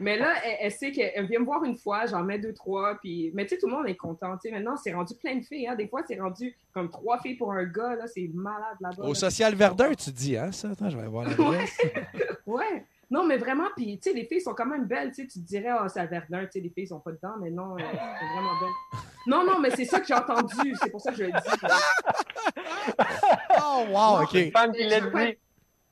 Mais là, elle, elle sait qu'elle vient me voir une fois, j'en mets deux, trois, puis... Mais tu sais, tout le monde est content, tu sais. Maintenant, c'est rendu plein de filles, hein. Des fois, c'est rendu comme trois filles pour un gars, là. C'est malade, là-bas. Au là. Social Verdun, tu dis, hein, ça? Attends, je vais voir l'adresse. Ouais. Non, mais vraiment, puis tu sais, les filles sont quand même belles, tu sais. Tu te dirais, oh, c'est à Verdun, tu sais, les filles sont pas dedans, mais non, euh, sont vraiment belles. Non, non, mais c'est ça que j'ai entendu, c'est pour ça que je le dis. oh, wow, OK. Femme qui l'a dit.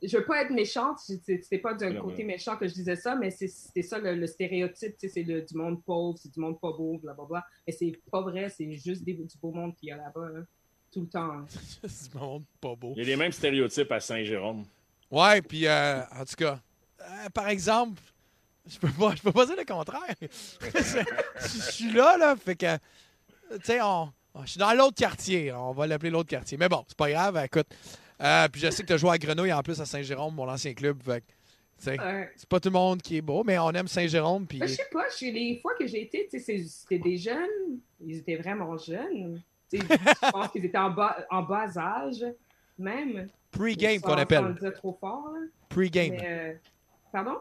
Je veux pas être méchante, c'est pas d'un Non, côté méchant que je disais ça, mais c'est ça le, le stéréotype, tu sais, c'est le- du monde pauvre, c'est du monde pas beau, blablabla. Mais c'est pas vrai, c'est juste des- du beau monde qu'il y a là-bas, là, tout le temps. hein. C'est du monde pas beau. Il y a les mêmes stéréotypes à Saint-Jérôme. Ouais, puis euh, en tout cas, euh, par exemple, je peux pas, je peux pas dire le contraire. je je suis là, là, fait que, tu sais, on, je suis dans l'autre quartier. On va l'appeler l'autre quartier. Mais bon, c'est pas grave, écoute. Euh, puis je sais que tu as joué à Grenouille en plus à Saint-Jérôme, mon ancien club. Euh, c'est pas tout le monde qui est beau, mais on aime Saint-Jérôme. Puis ben, je sais pas, les fois que j'ai été, c'était des jeunes, ils étaient vraiment jeunes. Je pense qu'ils étaient en bas, en bas âge, même. pre-game Sans- qu'on sans appelle. le dire trop fort. Pre-game. Euh, pardon?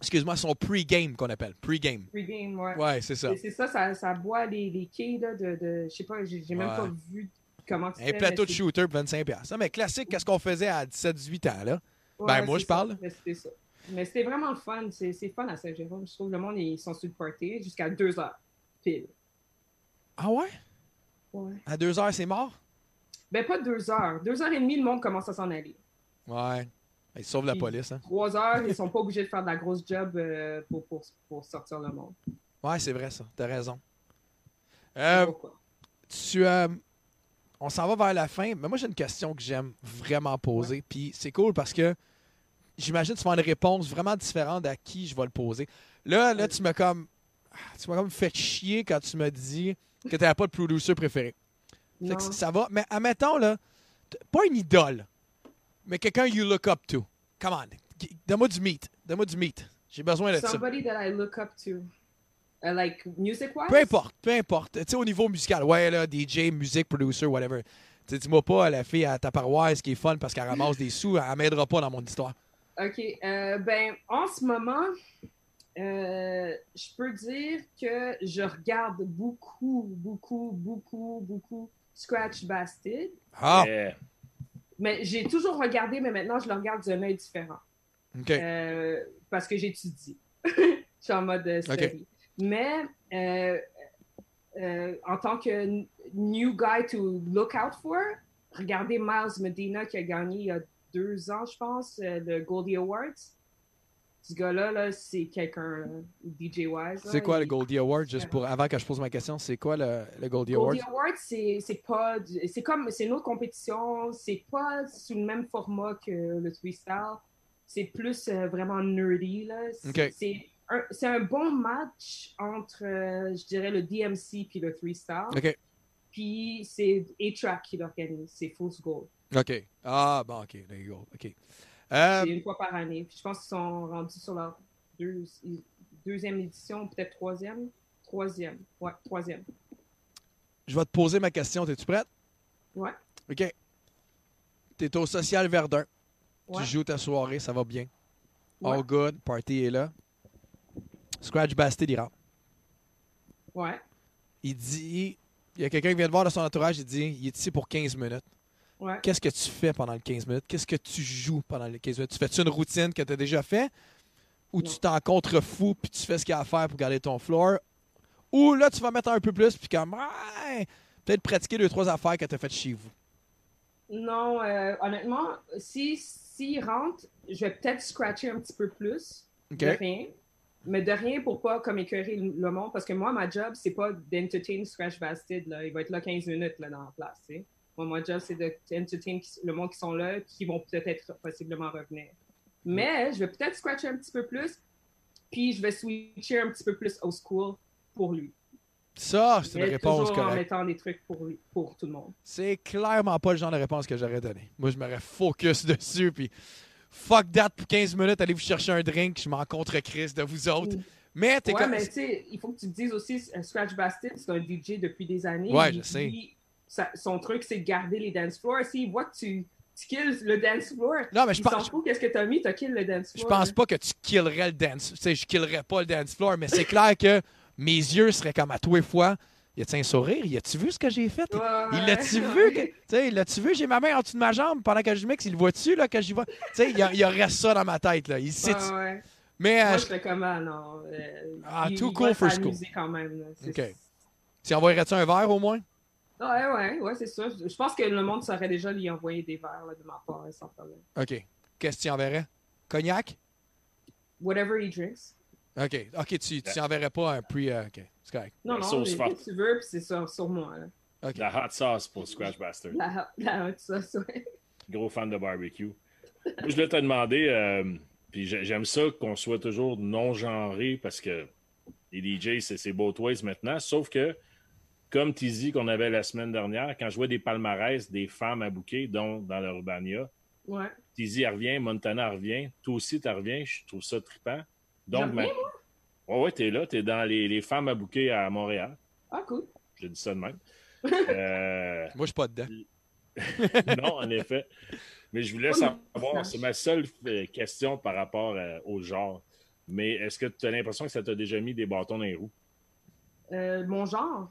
Excuse-moi, son pre-game qu'on appelle. Pre-game. Pre-game, ouais. Ouais, c'est ça. C'est ça, ça, ça boit les, les quilles là, de, de. Je sais pas, j'ai j'ai même Ouais. pas vu comment Un plateau de shooter pour 25$. Ça, mais classique, qu'est-ce qu'on faisait à 17-18 ans, là? Ouais, Ben, moi, je parle. ça, mais C'était ça. Mais c'était vraiment le fun. C'est fun à Saint-Jérôme. Je trouve le monde, ils sont sur le party jusqu'à 2 heures. Pile. Ah ouais? Ouais. À deux heures, c'est mort? Ben, pas 2 heures. 2 heures et demie, le monde commence à s'en aller. Ouais. Ils sauvent la police, hein? 3 heures, ils sont pas obligés de faire de la grosse job euh, pour, pour, pour sortir le monde. Ouais, c'est vrai, ça. T'as raison. Euh, Pourquoi? tu, euh, on s'en va vers la fin, mais moi, j'ai une question que j'aime vraiment poser. Puis c'est cool parce que j'imagine que tu vas avoir une réponse vraiment différente à qui je vais le poser. Là, là tu m'as comme. Tu m'as comme fait chier quand tu m'as dit que tu n'avais pas de producer préféré. Fait que ça va. Mais admettons, là, pas une idole, mais quelqu'un you look up to. Come on. Donne-moi du meat. Donne-moi du meat. J'ai besoin de ça. Somebody that I look up to. Uh, like, music-wise? Peu importe, peu importe. Tu sais, au niveau musical, ouais, là, DJ, musique, producer, whatever. Tu dis-moi pas la fille à ta paroisse qui est fun parce qu'elle ramasse des sous, elle m'aidera pas dans mon histoire. OK. euh, ben, en ce moment, euh, je peux dire que je regarde beaucoup, beaucoup, beaucoup, beaucoup Scratch Bastid. Ah, Yeah. Mais j'ai toujours regardé, mais maintenant, je le regarde d'un œil différent. OK. Euh, parce que j'étudie. je suis en mode study. Mais euh, euh, en tant que new guy to look out for, regardez Miles Medina qui a gagné il y a deux ans, je pense, euh, le Goldie Awards. Ce gars-là, là, c'est quelqu'un, DJ Wise. C'est quoi le Goldie Award, juste pour avant que je pose ma question, c'est quoi le, le Goldie Award? Goldie Awards, c'est pas. comme. C'est une autre compétition. C'est pas sous le même format que le freestyle. C'est plus euh, vraiment nerdy, là. C'est Ok. C'est un, bon match entre, euh, je dirais, le DMC puis le freestyle. OK. Puis c'est A-Track qui l'organise. C'est Fool's Gold. OK. Ah, bon, OK. There you go. OK. Euh, C'est une fois par année. Puis je pense qu'ils sont rendus sur leur deux- deuxième édition, peut-être troisième. Troisième. Ouais, troisième. je vais te poser ma question. Es-tu prête? Ouais. OK. T'es au Social Verdun. Ouais. Tu joues ta soirée, ça va bien? Ouais. All good. Party est là. Scratch Bastid, il rentre. Ouais. Il dit... Il y a quelqu'un qui vient de voir de son entourage, il dit il est ici pour 15 minutes. Ouais. Qu'est-ce que tu fais pendant les 15 minutes? Qu'est-ce que tu joues pendant les 15 minutes? Tu fais-tu une routine que tu as déjà fait? Ou Non. tu t'en contrefous puis tu fais ce qu'il y a à faire pour garder ton floor? Ou là, tu vas mettre un peu plus puis comme, peut-être pratiquer deux, trois affaires que tu as faites chez vous. Non, euh, honnêtement, si s'il rentre, je vais peut-être scratcher un petit peu plus OK? de rien. Mais de rien pour pas comme écœurer le monde. Parce que moi, ma job, c'est pas d'entertain Scratch Bastid. Là. Il va être là 15 minutes là, dans la place. tu sais. Moi, mon job, c'est d'entertain le monde qui sont là, qui vont peut-être possiblement revenir. Mais je vais peut-être scratcher un petit peu plus. Puis je vais switcher un petit peu plus au school pour lui. Ça, c'est une réponse toujours en correcte. mettant des trucs pour lui, pour tout le monde. C'est clairement pas le genre de réponse que j'aurais donné. Moi, je m'aurais focus dessus puis fuck that pour 15 minutes, allez vous chercher un drink, je m'en contre Chris de vous autres. Mm. Mais t'es Ouais, comme... mais tu sais, il faut que tu te dises aussi, euh, Scratch Bastid, c'est un DJ depuis des années. Ouais, Il- je sais. sa- son truc, c'est de garder les dance floors. S'il voit que tu, tu kills le dance floor, Non, mais je pense... qu'est-ce que t'as mis, t'as kill le dance Je floor. pense là. pas que tu killerais le dance. Tu sais, je killerais pas le dance floor, mais c'est clair que mes yeux seraient comme à tous les fois. Y a-tu un sourire? Y a-tu vu ce que j'ai fait? Ouais, Il l'a-tu vu? que- Tu sais, l'as-tu vu? J'ai ma main en dessous de ma jambe pendant que je mixe. Il le voit-tu, là, que j'y vois? Tu sais, il y, a- il y aurait ça dans ma tête, là. Il sait. Ouais, ouais. Mais euh, Moi, je- je fais comme, ah non. euh, Ah, il- too il cool va for s'amuser quand même. là. OK. tu envoyerais-tu un verre au moins? Ouais, ouais, ouais, c'est ça. Je je pense que le monde saurait déjà lui envoyer des verres là, de ma part, sans problème. OK. Qu'est-ce que tu enverrais? Cognac? Whatever he drinks. OK. OK, tu, tu enverrais pas un pre... euh, OK, c'est correct. Non, La non, sauce que tu veux, puis c'est sur, sur moi. Là. OK. La hot sauce pour Scratch Bastard. La, la hot sauce, ouais. Gros fan de barbecue. Moi, je voulais te demander, euh, puis j'ai- j'aime ça qu'on soit toujours non-genré parce que les DJ, c'est c'est both ways maintenant. Sauf que, comme Tizi qu'on avait la semaine dernière, quand je vois des palmarès des femmes à bouquet, dont dans le Urbania, Ouais. Tizi revient, Montana revient, toi aussi tu reviens, je trouve ça trippant. Donc, ma- ouais, ouais, t'es là, t'es dans les, les femmes à bouquet à Montréal. Ah, cool. Je dis ça de même. Euh, Moi, je suis pas dedans. non, en effet. Mais je voulais savoir, c'est ma seule euh, question par rapport euh, au genre. Mais est-ce que tu as l'impression que ça t'a déjà mis des bâtons dans les roues? Euh, mon genre,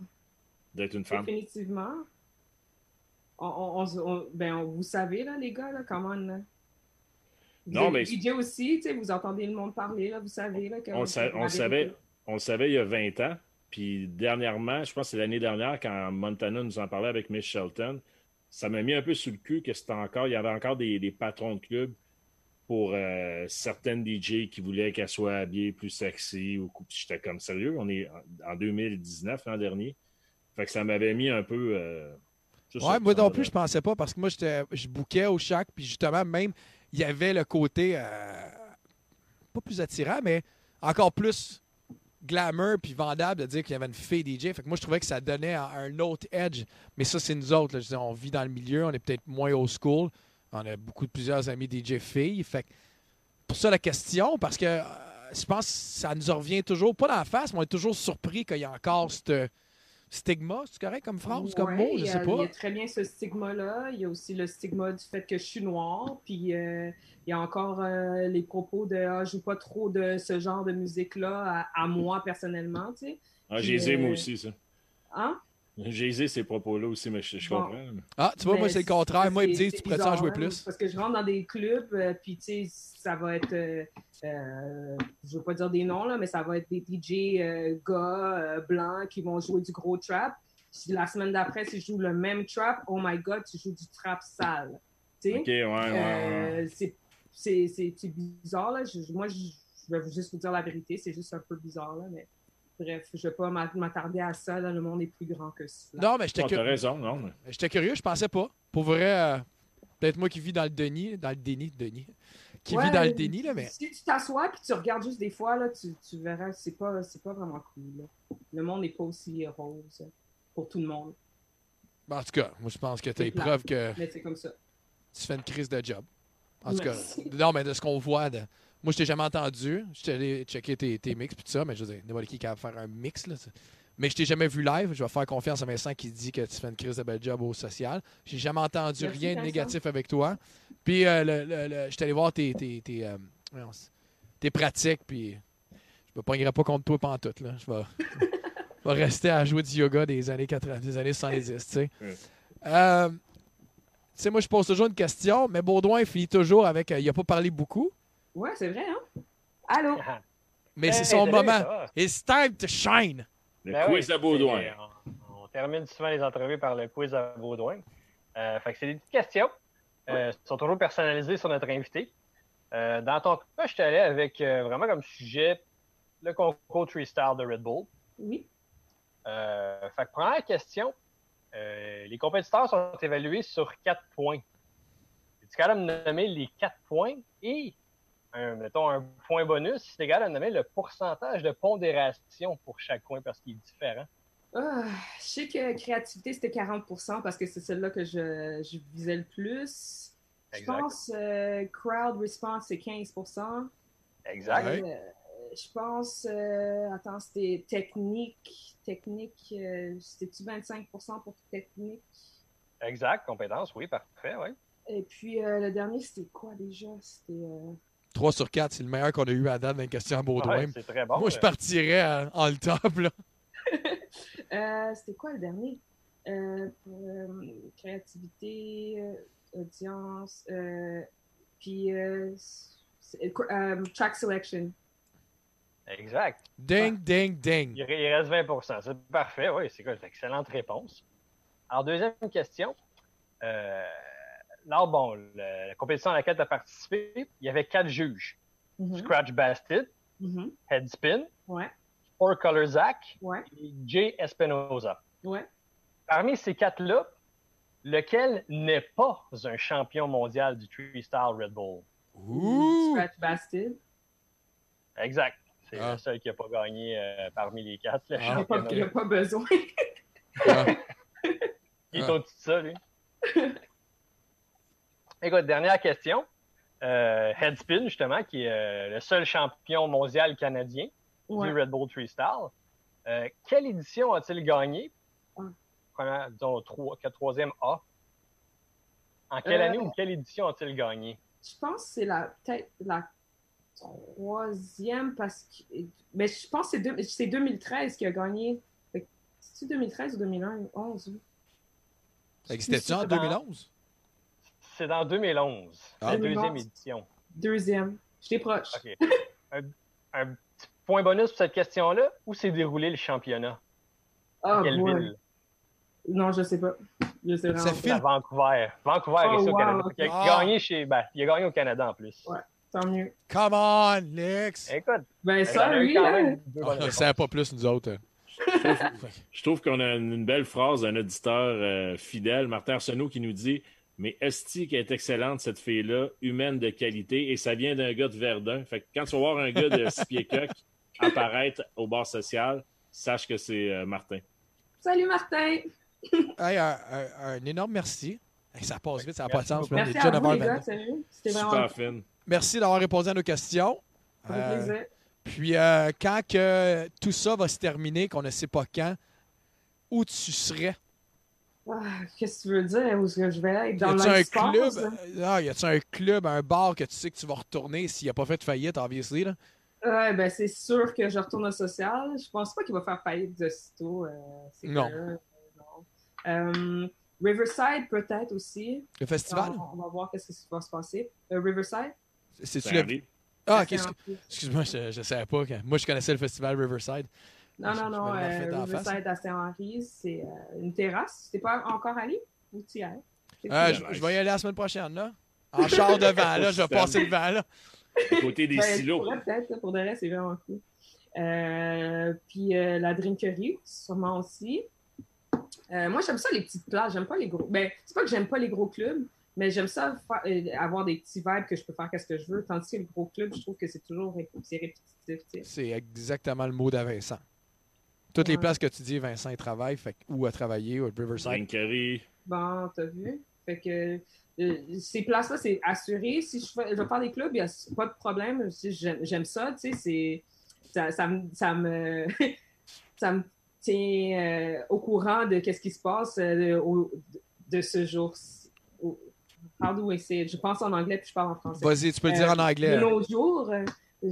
d'être une femme? définitivement. On, on- on- on- ben, on- vous savez, là, les gars, là, comment. Non, mais- DJ aussi, tu sais, vous entendez le monde parler, là, vous savez. Là, On, sa- savait, on il y a 20 ans. Puis dernièrement, je pense que c'est l'année dernière, quand Montana nous en parlait avec Miss Shelton, ça m'a mis un peu sur le cul que c'était encore, il y avait encore des, des patrons de club pour euh, certaines DJ qui voulaient qu'elles soient habillées plus sexy. Ou, j'étais comme sérieux, on est en- en 2019 l'an dernier. Fait que ça m'avait mis un peu. euh, Ouais, moi non plus, je pensais pas parce que moi, j'étais, je bouquais au chac, puis justement, même, il y avait le côté, euh, pas plus attirant, mais encore plus glamour puis vendable de dire qu'il y avait une fille DJ. Fait que moi, je trouvais que ça donnait un, autre edge. Mais ça, c'est nous autres. là. On vit dans le milieu, on est peut-être moins old school. On a beaucoup de plusieurs amis DJ filles. Fait que pour ça, la question, parce que euh, je pense que ça nous revient toujours, pas dans la face, mais on est toujours surpris qu'il y a encore ce stigma. C'est correct comme phrase, comme Ouais, mot? il Je y a- sais Il y pas. a très bien ce stigma-là. Il y a aussi le stigma du fait que je suis noire. Puis euh, il y a encore euh, les propos de ah, je joue pas trop de ce genre de musique-là à, à moi personnellement. Tu sais. Ah, j'ai Euh, moi aussi, ça. Hein? J'ai les ai, ces propos-là aussi, mais je, je Bon. comprends. Ah, tu vois, Mais moi, c'est le contraire. Moi, ils me disent, tu pourrais en bizarre, jouer plus? Parce que je rentre dans des clubs, euh, puis tu sais, ça va être, euh, euh, je veux pas dire des noms, là, mais ça va être des DJ euh, gars euh, blancs qui vont jouer du gros trap. La semaine d'après, si je joue le même trap, oh my god, tu joues du trap sale. Tu sais? Ok, ouais, ouais, ouais. C'est- c'est c'est- c'est bizarre, là. Je- moi, je, je vais juste vous dire la vérité, c'est juste un peu bizarre, là, mais bref, je vais pas m'a- m'attarder à ça, là, le monde est plus grand que ça. Non, mais j'étais Bon, cu- T'as raison, non. mais- j'étais curieux, je pensais pas. Pour vrai, euh, peut-être moi qui vis dans le déni, dans le déni, déni, qui Ouais, vit dans le déni, là, mais Si tu t'assois et tu regardes juste des fois, là, tu, tu verras, c'est pas, c'est pas vraiment cool. là. Le monde n'est pas aussi rose pour tout le monde, en tout cas, moi, je pense que tu as preuve que mais c'est comme ça. tu fais une crise de job. En tout cas, non, mais de ce qu'on voit, de... moi, je t'ai jamais entendu. Je t'ai allé checker tes, tes mix puis tout ça, mais je veux dire, n'importe qui qui va faire un mix, là. Mais je t'ai jamais vu live. Je vais faire confiance à Vincent qui dit que tu fais une crise de bel job au social. J'ai jamais entendu Merci, rien de négatif avec toi. Puis, euh, le, le- le- je suis allé voir tes, tes, tes, euh, tes pratiques, puis je me pognerai pas contre toi pantoute, là. Je vais, je vais rester à jouer du yoga des années 80, des années 70, tu sais. Euh, tu sais, moi, je pose toujours une question, mais Baudouin finit toujours avec euh, il a pas parlé beaucoup, Ouais, c'est vrai, hein? Allô? mais Hey, c'est son moment. It's time to shine. Le Ben quiz oui, à Baudouin. On, on termine souvent les entrevues par le quiz à Baudouin. Euh, fait que c'est des petites questions. Euh, sont toujours personnalisées sur notre invité. Euh, dans ton cas, je suis allé avec euh, vraiment comme sujet le concours Tree Star de Red Bull. Oui. Euh, fait que première question, euh, les compétiteurs sont évalués sur quatre points. Es-tu capable de me nommer les quatre points et, un, mettons, un point bonus, si tu es capable de me nommer le pourcentage de pondération pour chaque coin parce qu'il est différent? Ah, je sais que créativité, c'était 40% parce que c'est celle-là que je, je visais le plus. Je pense euh, crowd response, c'est 15% Exact. Euh, je pense, euh, attends, c'était technique. Technique, euh, c'était-tu 25% pour technique? Exact. Compétence, oui, parfait, oui. Et puis euh, le dernier, c'était quoi déjà? C'était. Euh, 3 sur 4, c'est le meilleur qu'on a eu à date dans les questions à Baudouin. Ouais, c'est très bon. Moi, je partirais euh, en le top, là. euh, c'était quoi le dernier? Euh, euh, créativité, euh, audience, euh, puis euh, euh, track selection. Exact. Ding, ding, ding. Il, il reste 20% C'est parfait, oui, c'est quoi, c'est une excellente réponse. Alors, deuxième question. Euh, là, bon, le- la compétition à laquelle tu as participé, il y avait quatre juges. Mhm, Scratch Bastid, mhm. Headspin, Ouais, Four Color Zach ouais, et Jay Espinoza. ouais. Parmi ces quatre-là, lequel n'est pas un champion mondial du Freestyle Red Bull? Ouh! Scratch Bastid. Exact. C'est Ah. le seul qui n'a pas gagné euh, parmi les quatre. Le Ah. Il n'y a, championnat. pas- il besoin. Ah, Il est Ah. au-dessus de ça, lui. Écoute, dernière question. Euh, Headspin, justement, qui est euh, le seul champion mondial canadien Ouais. du Red Bull Freestyle. Euh, quelle édition a-t-il gagné? Première, disons, trois, troisième A. En quelle Euh. année ou quelle édition a-t-il gagné? Je pense que c'est la peut-être la troisième parce que. Mais je pense que c'est deux- c'est 2013 qui a gagné. C'est-tu 2013 ou 2011? Ça existait-tu en C'est dans- 2011? C'est dans 2011, Ah. la deuxième 2011. édition. Deuxième. J'étais proche. Un, un petit point bonus pour cette question-là. Où s'est déroulé le championnat? Ah, Quelle boy. ville? Non, je sais pas. Je sais vraiment Ça pas. À Vancouver. Vancouver, Oh, ici au Canada. Il a, Ah. gagné chez, ben, il a gagné au Canada en plus. Ouais. Tant mieux. Come on, Lex! Écoute, Ben, sorry, quand là. on ne pas plus, nous autres. Je trouve qu'on a une belle phrase d'un auditeur euh, fidèle, Martin Arsenault, qui nous dit Mais Esti qui est excellente, cette fille-là, humaine de qualité, et ça vient d'un gars de Verdun. Fait que quand tu vas voir un gars de six pieds coq apparaître au bar social, sache que c'est euh, Martin. Salut, Martin. Hey, un, un- un énorme merci. Hey, ça passe vite, ça n'a pas de sens. Merci à vous, les 9h22. gars, sérieux. C'était vraiment Super fine. Merci d'avoir répondu à nos questions. ça fait Euh, plaisir. puis, euh, quand que tout ça va se terminer, qu'on ne sait pas quand, où tu serais? Ah, Qu'est-ce que tu veux dire? Où est-ce que je vais être? Y Dans un le sport, club? ça? Ah, y a-tu un club, un bar que tu sais que tu vas retourner s'il n'a pas fait de faillite, obviously? Là? Ouais, ben c'est sûr que je retourne au social. Je pense pas qu'il va faire faillite de sitôt. Euh, Non. clair. Euh, non. Euh, Riverside, peut-être aussi. Le festival? On, on va voir qu'est-ce qui va se passer. Euh, Riverside? C'est-tu le... Ah, qu'est-ce que... Excuse-moi, je, je savais pas. Moi, je connaissais le festival Riverside. Non, non, je non. euh. Riverside à Saint-Henri, c'est euh, une terrasse. T'es pas encore allé? Ou tu y es? Euh, je, je vais y aller la semaine prochaine, là. En char devant, là. Je vais passer devant, là. Côté des Ben, silos. peut-être, là, pour de vrai, c'est vraiment cool. Euh, puis euh, la drinkerie, sûrement aussi. Euh, moi, j'aime ça, les petites places. J'aime pas les gros. Ben, c'est pas que j'aime pas les gros clubs, mais j'aime ça faire- avoir des petits vibes que je peux faire qu'est-ce que je veux. Tandis que les gros clubs, je trouve que c'est toujours répétitif. C'est exactement le mot d'à Toutes les places que tu dis, Vincent, il travaille, fait, ou a travaillé, ou à Riverside. Bon, t'as vu? Fait que euh, ces places-là, c'est assuré. Si je, fais, je vais faire des clubs, il n'y a pas de problème. Si J'aime ça, tu sais, c'est. Ça, ça me. Ça me, ça me tient euh, au courant de qu'est-ce qui se passe euh, au- de ce jour. au- How do I say it? Je pense en anglais puis je parle en français. Vas-y, tu peux le dire en anglais. De nos jours, euh,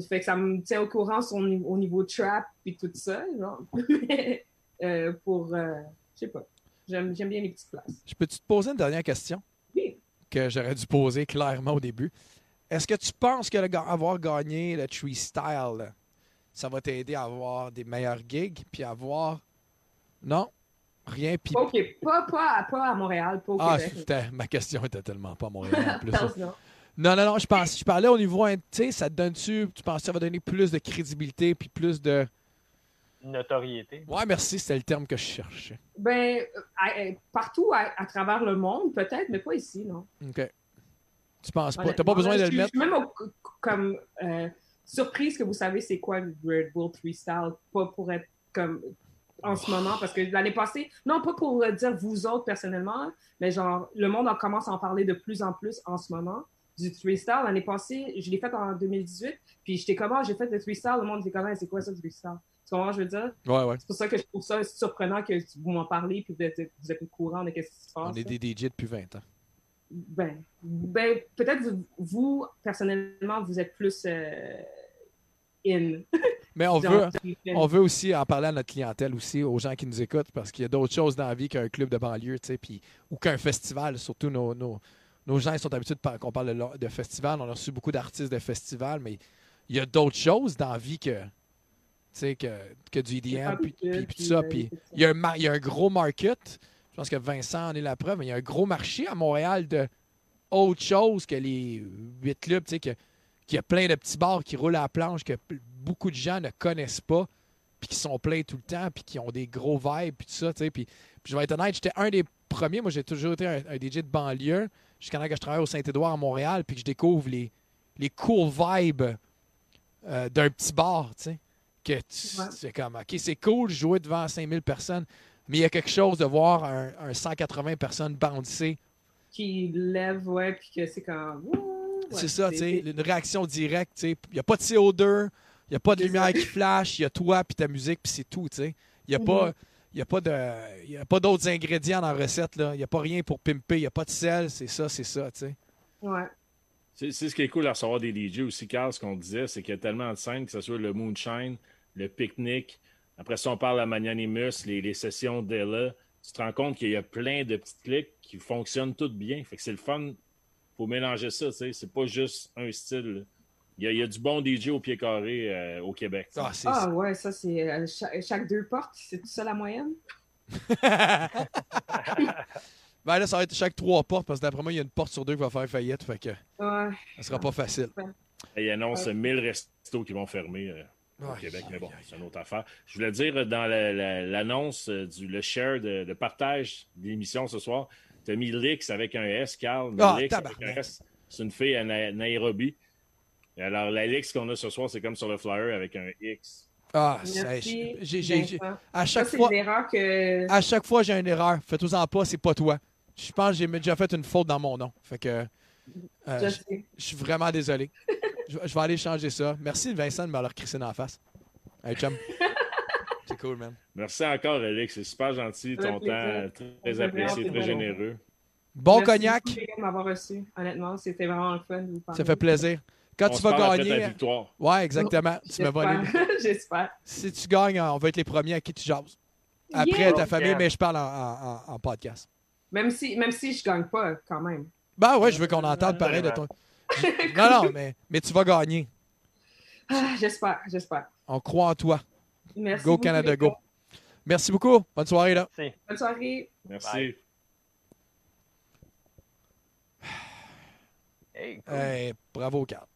fait que ça me tient au courant sur- au niveau trap puis tout ça. Genre. Euh, pour. euh, je sais pas. J'aime j'aime bien les petites places. Je peux-tu te poser une dernière question? Oui. que j'aurais dû poser clairement au début? Est-ce que tu penses que le avoir gagné le Tree Style, ça va t'aider à avoir des meilleurs gigs, puis à avoir... Non? Rien, puis... OK, pas, pas, à- pas à Montréal, pas au Ah, Québec. ma question était tellement pas à Montréal en plus. ça. Attention. Non, non, non, je pense, je parlais au niveau, hein, tu sais, ça te donne-tu, tu penses que ça va donner plus de crédibilité puis plus de... Notoriété. Ouais, merci, c'était le terme que je cherchais. Ben, euh, à- à- partout à, à travers le monde, peut-être, mais pas ici, non. OK. Tu penses pas, t'as pas besoin de le mettre? Je suis même au- comme euh, surprise que vous savez c'est quoi le Red Bull Freestyle, pas pour être comme en ce moment, parce que l'année passée, non, pas pour euh, dire vous autres personnellement, mais genre, le monde en commence à en parler de plus en plus en ce moment du freestyle. L'année passée, je l'ai fait en 2018, puis j'étais comment, j'ai fait le freestyle, le monde était comment, c'est quoi ça, le freestyle? Tu comprends je veux dire? Ouais, ouais. C'est pour ça que je trouve ça surprenant que vous m'en parlez puis vous êtes, vous êtes au courant de ce qui se passe. On est des DJ depuis 20 ans. Ben, ben peut-être vous, vous, personnellement, vous êtes plus euh, in. Mais on veut, on veut aussi en parler à notre clientèle aussi, aux gens qui nous écoutent, parce qu'il y a d'autres choses dans la vie qu'un club de banlieue, tu sais, puis ou qu'un festival. Surtout nos, nos, nos gens ils sont habitués qu'on parle de, de festival. On a reçu beaucoup d'artistes de festival, mais il y a d'autres choses dans la vie que, que, que du EDM, puis, puis- puis tout ça. Puis il y, a un il y a un gros market. Je pense que Vincent en est la preuve, mais il y a un gros marché à Montréal de autre chose que les huit clubs, tu sais, qu'il y a plein de petits bars qui roulent à la planche que beaucoup de gens ne connaissent pas, puis qui sont pleins tout le temps, puis qui ont des gros vibes, puis tout ça, tu sais. Puis, puis je vais être honnête, j'étais un des premiers. Moi, j'ai toujours été un, un DJ de banlieue jusqu'à temps que je travaille au Saint-Édouard à Montréal, puis que je découvre les, les cool vibes euh, d'un petit bar, tu sais. Que tu- Ouais. c'est comme, OK, c'est cool de jouer devant 5000 personnes, mais il y a quelque chose de voir un, un 180 personnes bouncer. Qui lève, ouais, puis que c'est comme. ouais, c'est ça, tu sais, une réaction directe, tu sais. Il n'y a pas de CO2, il n'y a pas de lumière qui flash, il y a toi puis ta musique, puis c'est tout, tu sais. Il n'y a Mhm. pas... Il n'y a pas de, il y a pas d'autres ingrédients dans la recette. là. Il n'y a pas rien pour pimper. Il n'y a pas de sel. C'est ça, c'est ça. tu sais. Ouais. C'est c'est ce qui est cool à recevoir des DJ aussi, Carl, ce qu'on disait, c'est qu'il y a tellement de scènes, que ce soit le Moonshine, le pique-nique. Après ça, on parle à Magnanimus, les, les sessions d'Ella. Tu te rends compte qu'il y a plein de petites clics qui fonctionnent toutes bien. Fait que c'est le fun faut mélanger ça, tu sais. C'est pas juste un style. là. Il y, a, il y a du bon DJ au pied carré euh, au Québec. Ah, Ah ouais, ça c'est euh, cha- chaque, deux portes, c'est tout ça la moyenne? ben là, ça va être chaque trois portes parce que d'après moi, il y a une porte sur deux qui va faire faillite. Fait que Ouais. ça sera pas facile. Et Ils annoncent 1000 restos qui vont fermer euh, au Québec, mais bon, c'est une autre affaire. Je voulais dire, dans la- la- l'annonce du le share de, de partage de l'émission ce soir, tu as mis Lix avec un S, Carl. Ah, Lix avec un S. C'est une fille à Na- Nairobi. Et alors, la Lix qu'on a ce soir, c'est comme sur le flyer avec un X. Ah, Merci, à chaque c'est fois, que. à chaque fois, j'ai une erreur. Faites-en pas, c'est pas toi. Je pense que j'ai déjà fait une faute dans mon nom. Fait que euh, Je je sais. je suis vraiment désolé. Je, je vais aller changer ça. Merci Vincent de me leur crisser dans la face. Hey, chum. c'est cool, man. Merci encore, Alex. C'est super gentil. Ton temps plaisir. très, apprécié, très généreux. Bon Merci cognac, gars, de m'avoir reçu. Honnêtement, c'était vraiment le fun de vous parler. ça fait plaisir. Quand On tu vas gagner. victoire. Ouais, exactement. Tu me vas J'espère. J'espère. Si tu gagnes, on va être les premiers à qui tu jases. Après Yeah! ta famille, mais je parle en, en- en- en podcast. Même si, même si je gagne pas, quand même. Ben ouais, je veux qu'on entende pareil de ton. Non, non, mais, mais tu vas gagner. Ah, j'espère, j'espère. On croit en toi. Merci. Go beaucoup, Canada, go. Merci beaucoup. Bonne soirée, là. Merci. Bonne soirée. Merci. Bye. Hey, cool. Hey, bravo, Carl.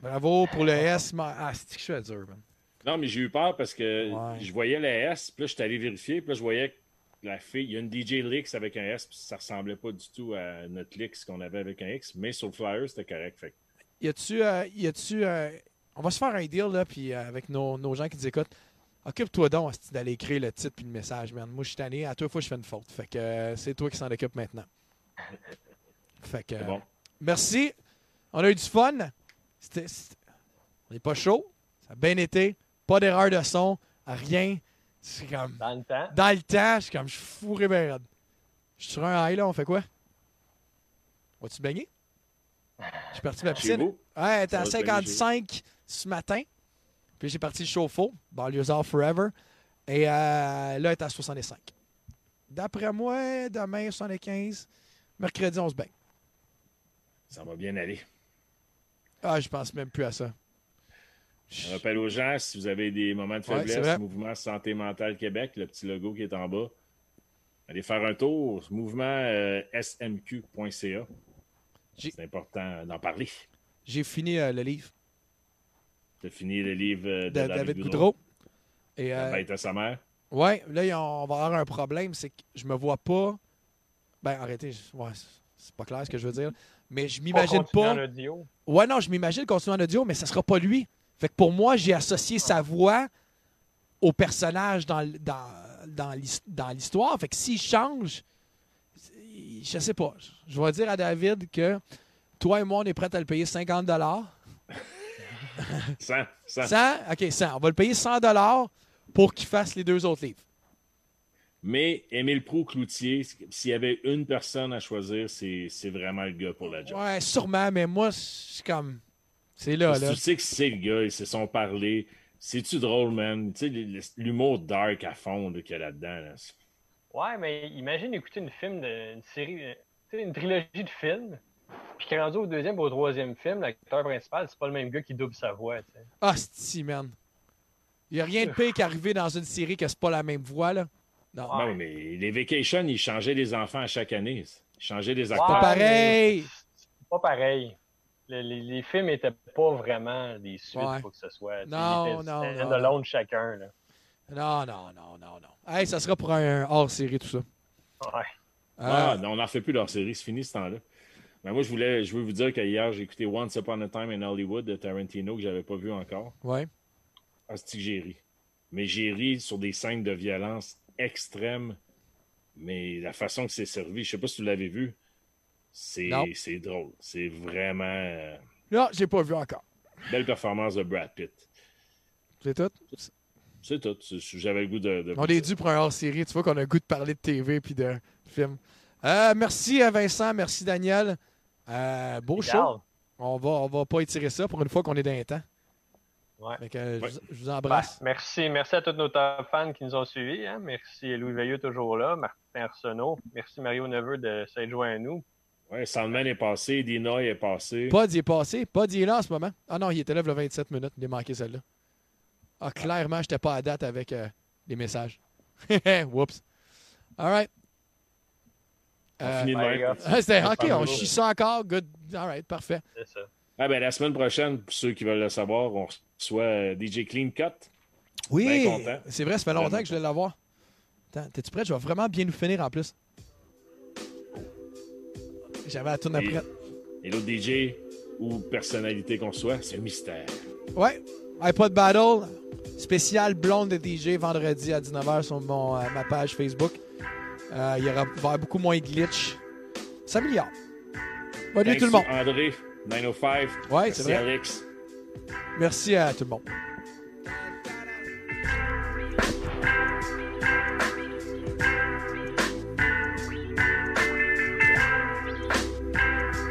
Bravo pour le S. Ah, c'est que je suis dur, man? Non, mais j'ai eu peur parce que Ouais. je voyais la S, puis là, j'étais allé vérifier, puis là, je voyais que la fille, il y a une DJ Lix avec un S, puis ça ressemblait pas du tout à notre Lix qu'on avait avec un X, mais sur le flyer, c'était correct. Fait Y a-tu. euh, y a-tu. euh, on va se faire un deal, là, puis euh, avec nos, nos gens qui nous écoutent. Occupe-toi donc d'aller écrire le titre puis le message, man. Moi, je suis tanné. À toi, fois, je fais une faute. Fait que c'est toi qui s'en occupe maintenant. Fait que. bon. Merci. On a eu du fun. C'était- c'était- On n'est pas chaud. Ça a bien été. Pas d'erreur de son. Rien. C'est comme. Dans le temps. Dans le temps, je suis comme. Je suis fourré ben raide. Je suis sur un high, là. On fait quoi? Vas-tu te baigner? Je suis parti de ma Chez piscine. Ouais, elle était à va te baigner chez 55 ce matin. Puis j'ai parti le chauffe-eau, Banlieusard Forever. Et euh, là, elle est à 65. D'après moi, demain, 75. Mercredi, on se baigne. Ça va bien aller. Ah, je pense même plus à ça. Je rappelle aux gens, si vous avez des moments de faiblesse. Mouvement Santé Mentale Québec, le petit logo qui est en bas, allez faire un tour, mouvement euh, smq.ca. C'est important d'en parler. J'ai fini euh, le livre Tu as fini le livre euh, de, de David, David Goudreau. Goudreau. Et euh, sa mère. ouais, là, on va avoir un problème, c'est que je me vois pas. Ben, arrêtez, ouais, c'est pas clair ce que je veux dire. Mais je Pas m'imagine pas. en audio. Ouais, non, je m'imagine continuer en audio, mais ça sera pas lui. Fait que pour moi, j'ai associé sa voix au personnage dans, dans, dans l'his- dans l'histoire. Fait que s'il change, je sais pas. Je vais dire à David que toi et moi, on est prêts à le payer 50 100, 100. 100 OK, 100. On va le payer 100 pour qu'il fasse les deux autres livres. Mais Émile Prou Cloutier, s'il y avait une personne à choisir, c'est c'est vraiment le gars pour la job. Ouais, sûrement, mais moi, c'est comme. C'est là, là. Tu sais que c'est le gars, ils se sont parlé. C'est-tu drôle, man? Tu sais, l'humour dark à fond qu'il y a là-dedans. là. Ouais, mais imagine écouter une film, de, une série, euh, tu sais, une trilogie de films, puis qu'il est rendu au deuxième ou au troisième film, l'acteur principal, c'est pas le même gars qui double sa voix, tu sais. Ah, c'est man. Il n'y a rien de pire qu'arriver dans une série que c'est pas la même voix, là. Non. Ouais. Non, mais les vacations, ils changeaient les enfants à chaque année. Ils changeaient les acteurs. Pas pareil. Pas pareil. Le- les, les films étaient pas vraiment des suites, Ouais. quoi que ce soit. Non, non, non, stand-alone chacun, là. Non, non, non, non, non. Hey, ça sera pour un hors-série, tout ça. Ouais. Ah, Euh, non, on n'en fait plus leur série, c'est fini ce temps-là. Mais moi, je voulais, je veux vous dire qu'hier, j'ai écouté Once Upon a Time in Hollywood de Tarantino que j'avais pas vu encore. ouais. Ah, c'est que j'ai ri. Mais j'ai ri sur des scènes de violence extrêmes. Mais la façon que c'est servi, je sais pas si vous l'avez vu, c'est drôle. C'est vraiment euh, Non, j'ai pas vu encore. belle performance de Brad Pitt. C'est tout? C'est tout. J'avais le goût de. de On est dû pour un hors-série. Tu vois qu'on a le goût de parler de TV puis de films. Euh, merci à Vincent, merci Daniel. Euh, beau show. On va, on va pas étirer ça pour une fois qu'on est dans les temps. Ouais. Euh, je Ouais. vous- je vous Ben, embrasse. merci, merci à tous nos top fans qui nous ont suivis. hein. Merci Louis Veilleux toujours là, Martin Arsenault. Merci Mario Neveu de s'être joint à nous. Ouais, Sandman est passé, Dinoy est passé. Pod, est passé. Pod, est là en ce moment. Ah non, il était là il y a 27 minutes. Il a manqué celle-là. Ah, clairement, j'étais pas à date avec euh, les messages. Whoops. All right. On Euh, finit de ouais, même. gars. ah, C'était OK, on chie ça encore. Good. All right, parfait. C'est ça. Ah ben, la semaine prochaine, pour ceux qui veulent le savoir, on reçoit euh, DJ Clean Cut. Oui, c'est vrai, ça fait longtemps que je voulais l'avoir. T'es-tu prêt? Je vais vraiment bien nous finir en plus. J'avais la tourne après. Et l'autre DJ ou personnalité qu'on soit, c'est un mystère. Ouais, iPod Battle, spécial blonde de DJ vendredi à 19h sur mon, euh, ma page Facebook. Euh, il y aura va y avoir beaucoup moins de glitch. Ça milliards. Bonne nuit tout le monde. André, 905. Ouais, c'est vrai. Alex. Merci à tout le monde.